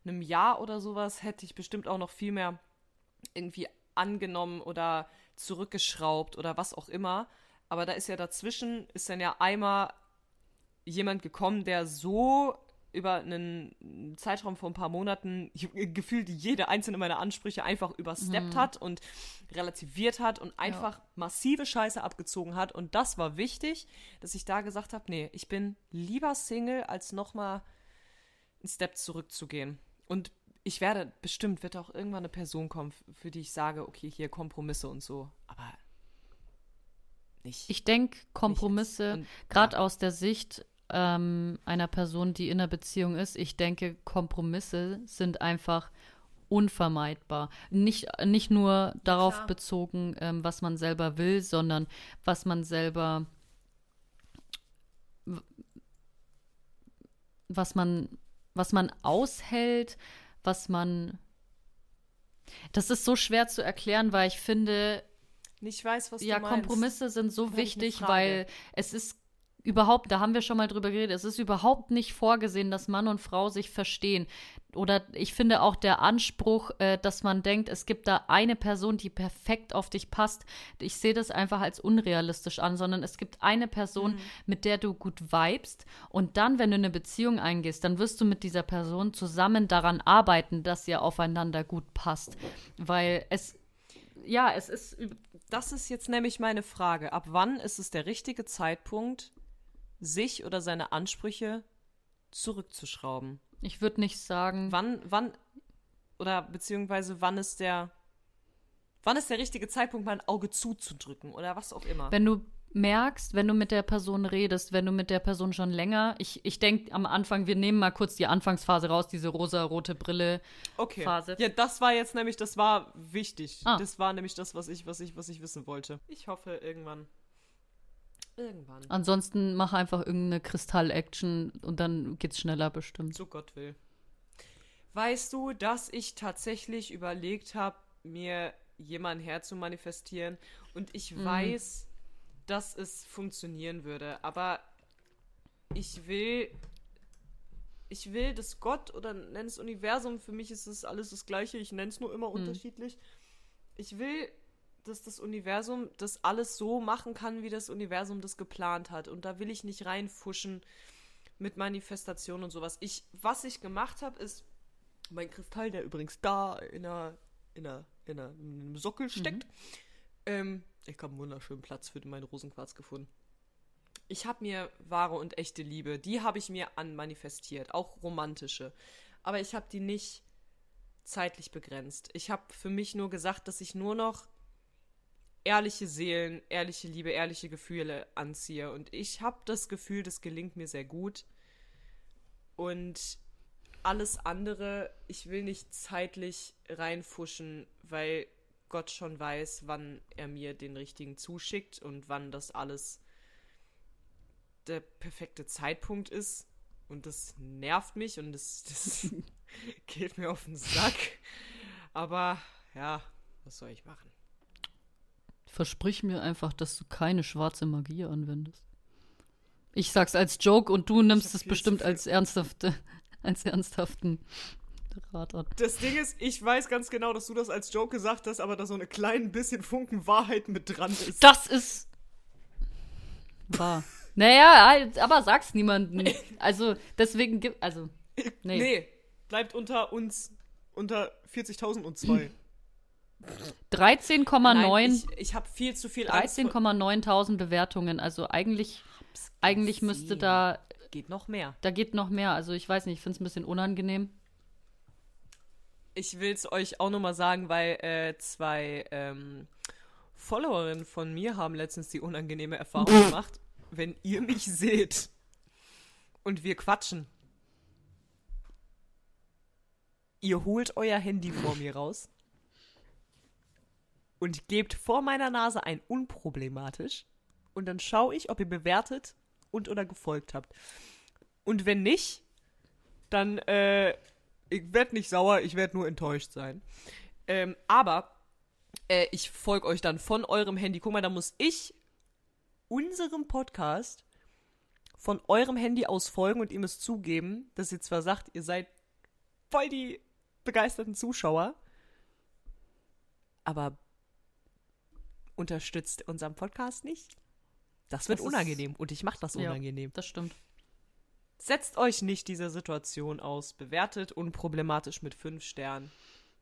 einem Jahr oder sowas hätte ich bestimmt auch noch viel mehr irgendwie angenommen oder zurückgeschraubt oder was auch immer. Aber da ist ja dazwischen, ist dann ja einmal jemand gekommen, der so über einen Zeitraum von ein paar Monaten gefühlt jede einzelne meiner Ansprüche einfach übersteppt hat und relativiert hat und einfach massive Scheiße abgezogen hat. Und das war wichtig, dass ich da gesagt habe, nee, ich bin lieber Single, als nochmal einen Step zurückzugehen. Und ich werde, bestimmt wird auch irgendwann eine Person kommen, für die ich sage, okay, hier Kompromisse und so. Aber nicht. Ich denke, Kompromisse, gerade aus der Sicht ähm, einer Person, die in einer Beziehung ist, ich denke, Kompromisse sind einfach unvermeidbar. Nicht, nicht nur darauf klar. bezogen, ähm, was man selber will, sondern was man selber, was man, was man aushält, was man. Das ist so schwer zu erklären, weil ich finde, nicht weiß, was ja, du meinst. Kompromisse sind so ich wichtig, weil es ist überhaupt, da haben wir schon mal drüber geredet, es ist überhaupt nicht vorgesehen, dass Mann und Frau sich verstehen. Oder ich finde auch der Anspruch, äh, dass man denkt, es gibt da eine Person, die perfekt auf dich passt. Ich sehe das einfach als unrealistisch an, sondern es gibt eine Person, mit der du gut vibest. Und dann, wenn du eine Beziehung eingehst, dann wirst du mit dieser Person zusammen daran arbeiten, dass ihr aufeinander gut passt. Weil es, ja, es ist Das ist jetzt nämlich meine Frage. Ab wann ist es der richtige Zeitpunkt, sich oder seine Ansprüche zurückzuschrauben? Ich würde nicht sagen. Wann, wann, oder beziehungsweise wann ist der, wann ist der richtige Zeitpunkt, mal ein Auge zuzudrücken oder was auch immer? Wenn du merkst, wenn du mit der Person redest, wenn du mit der Person schon länger, ich, ich denke am Anfang, wir nehmen mal kurz die Anfangsphase raus, diese rosa-rote Brille. okay. Phase. Ja, das war jetzt nämlich, das war wichtig. Ah. Das war nämlich das, was ich, was ich, was ich wissen wollte. Ich hoffe irgendwann. Irgendwann. Ansonsten mach einfach irgendeine Kristall-Action und dann geht's schneller bestimmt. So Gott will. Weißt du, dass ich tatsächlich überlegt habe, mir jemanden herzumanifestieren und ich Mhm. weiß, dass es funktionieren würde, aber ich will ich will, dass Gott oder nenn es Universum, für mich ist es alles das gleiche, ich nenne es nur immer unterschiedlich. Ich will, dass das Universum das alles so machen kann, wie das Universum das geplant hat und da will ich nicht reinfuschen mit Manifestation und sowas. Ich, was ich gemacht habe, ist mein Kristall, der übrigens da in einer, in einer, in einer, in einem Sockel steckt. Ähm, ich habe einen wunderschönen Platz für meinen Rosenquarz gefunden. Ich habe mir wahre und echte Liebe, die habe ich mir anmanifestiert, auch romantische. Aber ich habe die nicht zeitlich begrenzt. Ich habe für mich nur gesagt, dass ich nur noch ehrliche Seelen, ehrliche Liebe, ehrliche Gefühle anziehe. Und ich habe das Gefühl, das gelingt mir sehr gut. Und alles andere, ich will nicht zeitlich reinfuschen, weil Gott schon weiß, wann er mir den richtigen zuschickt und wann das alles der perfekte Zeitpunkt ist. Und das nervt mich und das, das geht mir auf den Sack. Aber ja, was soll ich machen? Versprich mir einfach, dass du keine schwarze Magie anwendest. Ich sag's als Joke und du nimmst es bestimmt als ernsthafte, als ernsthaften Rat an. Das Ding ist, ich weiß ganz genau, dass du das als Joke gesagt hast, aber da so ein klein bisschen Funken Wahrheit mit dran ist. Das ist wahr. Naja, halt, aber sag's niemandem. Also, deswegen gibt, also, nee. Nee, bleibt unter uns unter 40.002. 13,9 Nein, ich, ich habe viel zu viel Angst. vor- 13,9.000 Bewertungen. Also eigentlich, eigentlich müsste da, Geht noch mehr. da geht noch mehr. Also ich weiß nicht, ich finde es ein bisschen unangenehm. Ich will es euch auch nochmal sagen, weil äh, zwei ähm, Followerinnen von mir haben letztens die unangenehme Erfahrung gemacht. Wenn ihr mich seht und wir quatschen, ihr holt euer Handy vor mir raus und gebt vor meiner Nase ein unproblematisch und dann schaue ich, ob ihr bewertet und oder gefolgt habt. Und wenn nicht, dann äh, ich werde nicht sauer, ich werde nur enttäuscht sein. Ähm, aber äh, ich folge euch dann von eurem Handy. Guck mal, da muss ich unserem Podcast von eurem Handy aus folgen und ihr müsst zugeben, dass ihr zwar sagt, ihr seid voll die begeisterten Zuschauer, aber unterstützt unseren Podcast nicht. Das wird Das ist- unangenehm und ich mache das Ja. unangenehm. Das stimmt. Setzt euch nicht dieser Situation aus. Bewertet unproblematisch mit fünf Sternen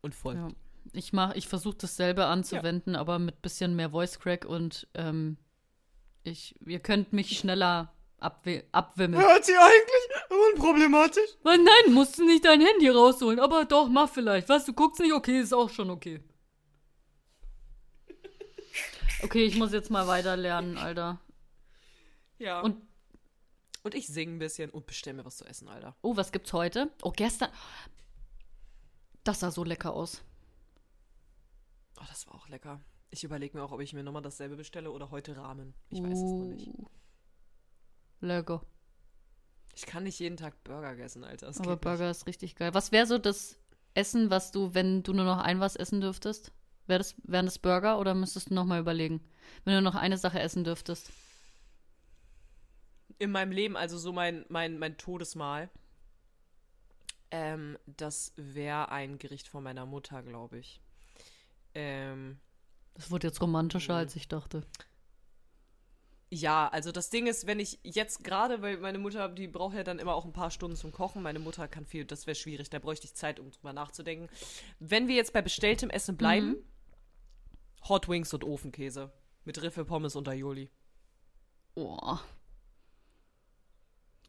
und folgt. Ja. Ich mach, ich versuche dasselbe anzuwenden, aber mit bisschen mehr Voice Crack und ähm, ich, ihr könnt mich schneller abwi abwimmeln. Hört sie eigentlich unproblematisch? Oh nein, musst du nicht dein Handy rausholen, aber doch, mach vielleicht. Was, du guckst nicht, okay, ist auch schon okay. Okay, ich muss jetzt mal weiter lernen, Alter. Ja. Und- Und, ich singe ein bisschen und bestell mir was zu essen, Alter. Oh, was gibt's heute? Oh, gestern. Das sah so lecker aus. Oh, das war auch lecker. Ich überlege mir auch, ob ich mir nochmal dasselbe bestelle oder heute Ramen. Ich weiß es noch nicht. Uh, Lecker. Ich kann nicht jeden Tag Burger essen, Alter. Das Aber Burger ist richtig geil. Was wäre so das Essen, was du, wenn du nur noch ein was essen dürftest? Wär das, wären das Burger oder müsstest du noch mal überlegen? Wenn du noch eine Sache essen dürftest. in meinem Leben, also so mein, mein, mein Todesmahl, ähm, das wäre ein Gericht von meiner Mutter, glaube ich. Ähm, Das wurde jetzt romantischer, als ich dachte. Ja, also das Ding ist, wenn ich jetzt gerade, weil meine Mutter, die braucht ja dann immer auch ein paar Stunden zum Kochen. Meine Mutter kann viel, das wäre schwierig, da bräuchte ich Zeit, um drüber nachzudenken. Wenn wir jetzt bei bestelltem Essen bleiben, Hot Wings und Ofenkäse. Mit Riffel, Pommes und Aioli. Oh.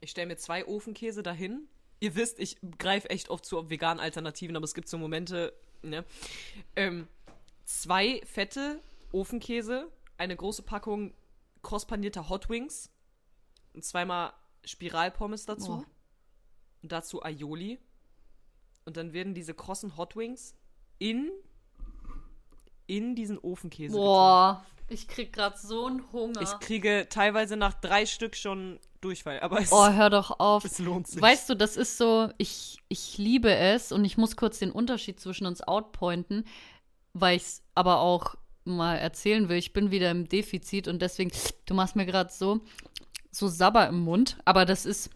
Ich stelle mir zwei Ofenkäse dahin. Ihr wisst, ich greife echt oft zu veganen Alternativen, aber es gibt so Momente, ne? Ähm, zwei fette Ofenkäse, eine große Packung crosspanierter Hot Wings und zweimal Spiralpommes dazu. Oh. Und dazu Aioli. Und dann werden diese krossen Hot Wings in, in diesen Ofenkäse. Boah, ich krieg grad so einen Hunger. Ich kriege teilweise nach drei Stück schon Durchfall, aber es, oh, hör doch auf. es lohnt sich. Weißt du, das ist so, ich, ich liebe es und ich muss kurz den Unterschied zwischen uns outpointen, weil ich es aber auch mal erzählen will. Ich bin wieder im Defizit und deswegen, du machst mir gerade so, so Sabber im Mund, aber das ist,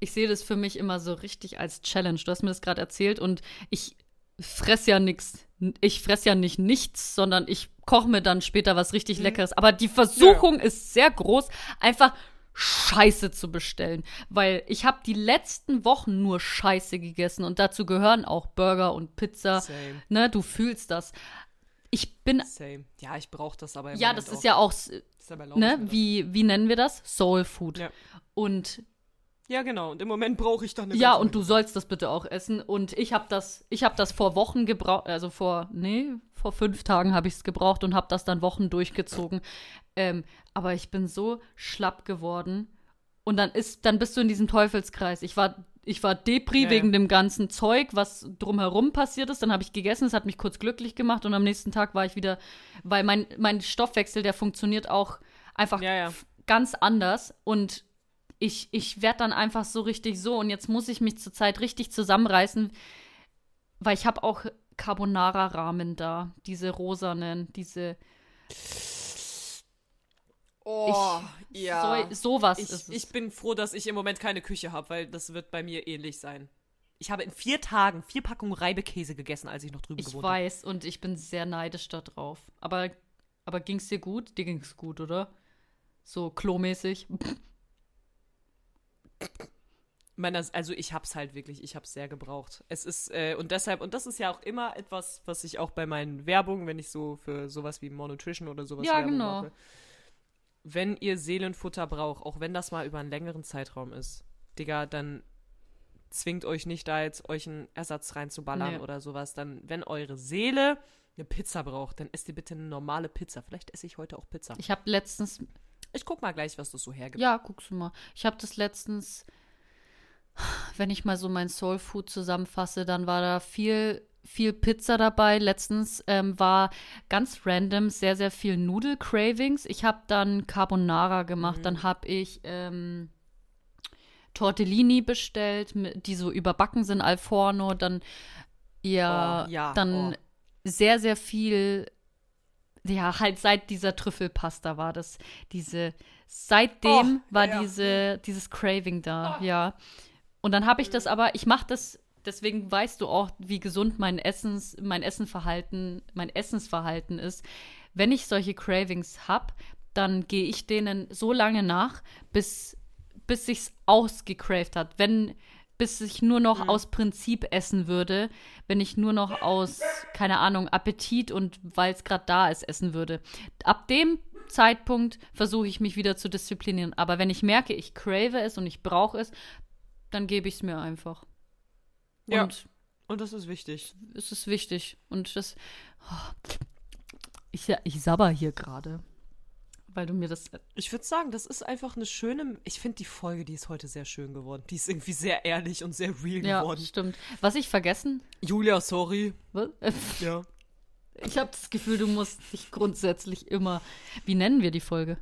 ich sehe das für mich immer so richtig als Challenge. Du hast mir das gerade erzählt und ich fress ja nichts. Ich fress ja nicht nichts, sondern ich koche mir dann später was richtig Leckeres. Aber die Versuchung ist sehr groß, einfach Scheiße zu bestellen, weil ich habe die letzten Wochen nur Scheiße gegessen und dazu gehören auch Burger und Pizza. Same. Ne, du fühlst das. Ich bin Same. Ja, ich brauche das aber ja, das ist auch. ja auch erlaube ich ne, mir das. wie wie nennen wir das? Soul Food. Ja. Und Ja, genau. Und im Moment brauche ich dann eine Ja, und du sollst das bitte auch essen. Und ich habe das, ich habe das vor Wochen gebraucht, also vor, nee, vor fünf Tagen habe ich es gebraucht und habe das dann Wochen durchgezogen. Ähm, aber ich bin so schlapp geworden. Und dann ist, dann bist du in diesem Teufelskreis. Ich war, ich war Depri Ja, ja. wegen dem ganzen Zeug, was drumherum passiert ist. Dann habe ich gegessen, es hat mich kurz glücklich gemacht und am nächsten Tag war ich wieder, weil mein, mein Stoffwechsel, der funktioniert auch einfach Ja, ganz anders und ich, ich werde dann einfach so richtig so und jetzt muss ich mich zurzeit richtig zusammenreißen, weil ich habe auch Carbonara-Rahmen da, diese rosanen, diese Oh, ich, ja. so, sowas ich, ist es. ich bin froh, dass ich im Moment keine Küche habe, weil das wird bei mir ähnlich sein. Ich habe in vier Tagen vier Packungen Reibekäse gegessen, als ich noch drüben Ich gewohnt habe. weiß und ich bin sehr neidisch darauf. Aber, aber ging's dir gut? Dir ging's gut, oder? So klomäßig. Meiner, also ich hab's halt wirklich, ich hab's sehr gebraucht. Es ist, äh, und deshalb, und das ist ja auch immer etwas, was ich auch bei meinen Werbungen, wenn ich so für sowas wie Monutrition oder sowas Ja, Werbung genau. mache, wenn ihr Seelenfutter braucht, auch wenn das mal über einen längeren Zeitraum ist, Digga, dann zwingt euch nicht da jetzt euch einen Ersatz reinzuballern Nee. oder sowas. Dann, wenn eure Seele eine Pizza braucht, dann esst ihr bitte eine normale Pizza. Vielleicht esse ich heute auch Pizza. Ich habe letztens Ich guck mal gleich, was das so hergibt. Ja, guckst du mal. Ich habe das letztens, wenn ich mal so mein Soul Food zusammenfasse, dann war da viel, viel Pizza dabei. Letztens ähm, war ganz random sehr, sehr viel Nudel-Cravings. Ich habe dann Carbonara gemacht, dann habe ich ähm, Tortellini bestellt, die so überbacken sind, al forno. Dann, ja, Oh, ja, dann oh. sehr, sehr viel ja, halt seit dieser Trüffelpasta war das, diese, seitdem Oh, war ja. diese, dieses Craving da, ja. Und dann habe ich das aber, ich mache das, deswegen weißt du auch, wie gesund mein Essens, mein Essenverhalten, mein Essensverhalten ist. Wenn ich solche Cravings habe, dann gehe ich denen so lange nach, bis, bis sich's ausgecraved hat. Wenn, bis ich nur noch aus Prinzip essen würde, wenn ich nur noch aus, keine Ahnung, Appetit und weil es gerade da ist, essen würde. Ab dem Zeitpunkt versuche ich mich wieder zu disziplinieren. Aber wenn ich merke, ich crave es und ich brauche es, dann gebe ich es mir einfach. Ja. Und Und das ist wichtig. es ist wichtig. Und das. Oh, ich, ich sabber hier gerade. Weil du mir das. Ich würde sagen, das ist einfach eine schöne. Ich finde die Folge, die ist heute sehr schön geworden. Die ist irgendwie sehr ehrlich und sehr real Ja, geworden. stimmt. Was ich vergessen. Julia, sorry. Was? Ja. Ich habe das Gefühl, du musst dich grundsätzlich immer. Wie nennen wir die Folge?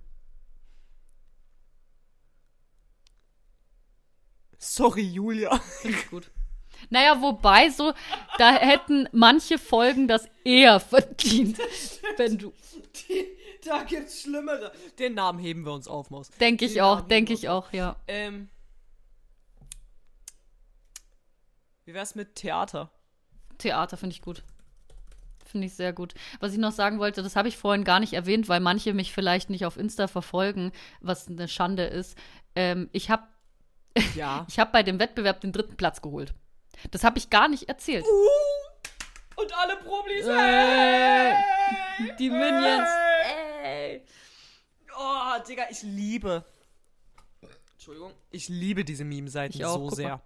Sorry, Julia. Finde ich gut. Naja, wobei so, da hätten manche Folgen das eher verdient, wenn du. Da gibt's Schlimmere. Den Namen heben wir uns auf, Maus. Denke ich Den auch, denke ich auch, ja. Ähm. Wie wär's mit Theater? Theater finde ich gut. Finde ich sehr gut. Was ich noch sagen wollte, das habe ich vorhin gar nicht erwähnt, weil manche mich vielleicht nicht auf Insta verfolgen, was eine Schande ist. Ähm, ich habe Ja. ich hab bei dem Wettbewerb den dritten Platz geholt. Das habe ich gar nicht erzählt. Und alle Problis. Äh, die Minions. Ey. Oh, Digga, ich liebe. Entschuldigung. Ich liebe diese Meme-Seiten Ich so guck sehr. mal.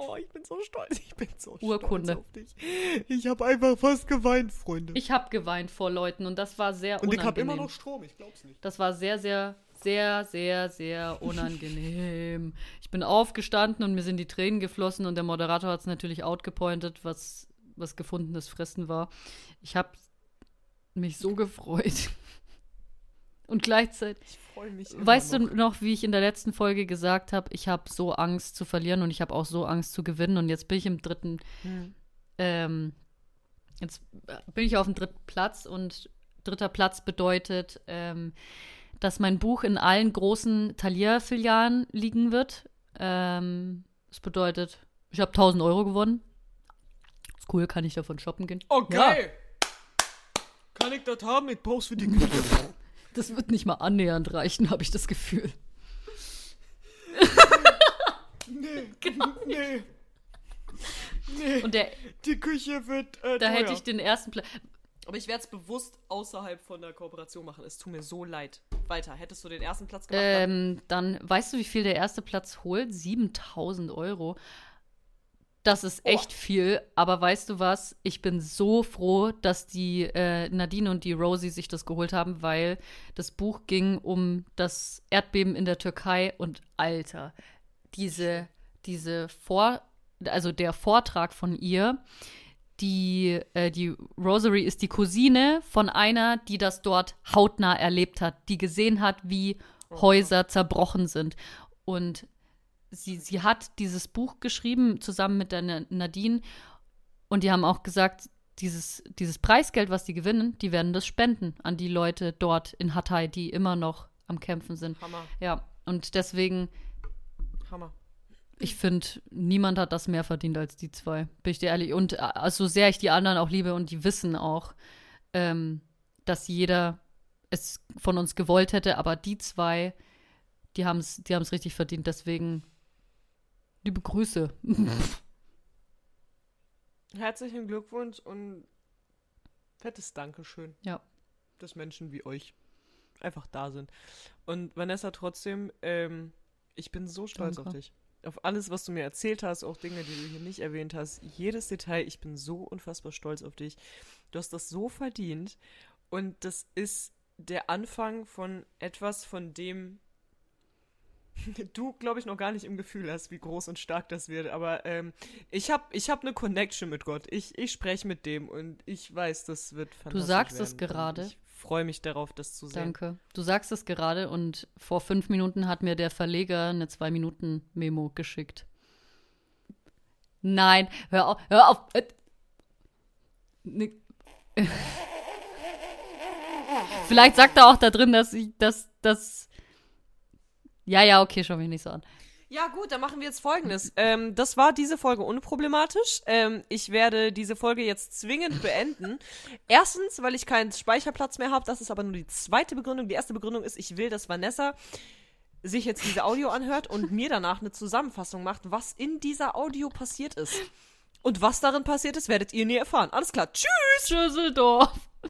Oh, ich bin so stolz. Ich bin so Urkunde. stolz auf dich. Ich habe einfach fast geweint, Freunde. Ich habe geweint vor Leuten und das war sehr Und ich unangenehm. habe immer noch Strom, ich glaub's nicht. Das war sehr, sehr, sehr, sehr, sehr unangenehm. Ich bin aufgestanden und mir sind die Tränen geflossen und der Moderator hat es natürlich outgepointet, was, was gefundenes Fressen war. Ich habe mich so gefreut. Und gleichzeitig, Ich freue mich. immer weißt du noch. noch, wie ich in der letzten Folge gesagt habe, ich habe so Angst zu verlieren und ich habe auch so Angst zu gewinnen und jetzt bin ich im dritten Hm. ähm, jetzt bin ich auf dem dritten Platz und dritter Platz bedeutet, ähm, dass mein Buch in allen großen Thalia-Filialen liegen wird. Ähm, das bedeutet, ich habe 1000 Euro gewonnen. Ist cool, kann ich davon shoppen gehen. Okay. Kann ich das haben? Ich brauch's für die Küche. Das wird nicht mal annähernd reichen, habe ich das Gefühl. nee, Genau. nee. Nee, Und der, die Küche wird äh, da teuer. hätte ich den ersten Platz. Aber ich werde es bewusst außerhalb von der Kooperation machen. Es tut mir so leid. Weiter. Hättest du den ersten Platz gemacht? dann- Ähm, dann weißt du, wie viel der erste Platz holt? 7000 Euro. Das ist echt viel, aber weißt du was? Ich bin so froh, dass die äh, Nadine und die Rosie sich das geholt haben, weil das Buch ging um das Erdbeben in der Türkei und Alter, diese, diese Vor, also der Vortrag von ihr, die, äh, die Rosary ist die Cousine von einer, die das dort hautnah erlebt hat, die gesehen hat, wie Häuser zerbrochen sind. Und sie, sie hat dieses Buch geschrieben, zusammen mit der Na- Nadine. Und die haben auch gesagt, dieses, dieses Preisgeld, was die gewinnen, die werden das spenden an die Leute dort in Hatay, die immer noch am Kämpfen sind. Hammer. Ja, und deswegen, Hammer. Ich finde, niemand hat das mehr verdient als die zwei. Bin ich dir ehrlich. Und äh, so sehr ich die anderen auch liebe und die wissen auch, ähm, dass jeder es von uns gewollt hätte, aber die zwei, die haben es die haben's richtig verdient. Deswegen, liebe Grüße. Herzlichen Glückwunsch und fettes Dankeschön. Ja. Dass Menschen wie euch einfach da sind. Und Vanessa, trotzdem, ähm, ich bin so stolz Danke. auf dich. Auf alles, was du mir erzählt hast, auch Dinge, die du hier nicht erwähnt hast. Jedes Detail, ich bin so unfassbar stolz auf dich. Du hast das so verdient. Und das ist der Anfang von etwas, von dem du, glaube ich, noch gar nicht im Gefühl hast, wie groß und stark das wird. Aber ähm, ich habe ich hab eine Connection mit Gott. Ich, ich spreche mit dem und ich weiß, das wird fantastisch sagst werden. es gerade. Ich freue mich darauf, das zu sehen. Danke. Du sagst es gerade und vor fünf Minuten hat mir der Verleger eine Zwei-Minuten-Memo geschickt. Nein, hör auf, hör auf. Äh, ne- Vielleicht sagt er auch da drin, dass ich, dass, dass. Ja, ja, okay, schau mich nicht so an. Ja, gut, dann machen wir jetzt folgendes. Ähm, das war diese Folge unproblematisch. Ähm, ich werde diese Folge jetzt zwingend beenden. Erstens, weil ich keinen Speicherplatz mehr habe. Das ist aber nur die zweite Begründung. Die erste Begründung ist, ich will, dass Vanessa sich jetzt diese Audio anhört und mir danach eine Zusammenfassung macht, was in dieser Audio passiert ist. Und was darin passiert ist, werdet ihr nie erfahren. Alles klar. Tschüss! Tschüsseldorf.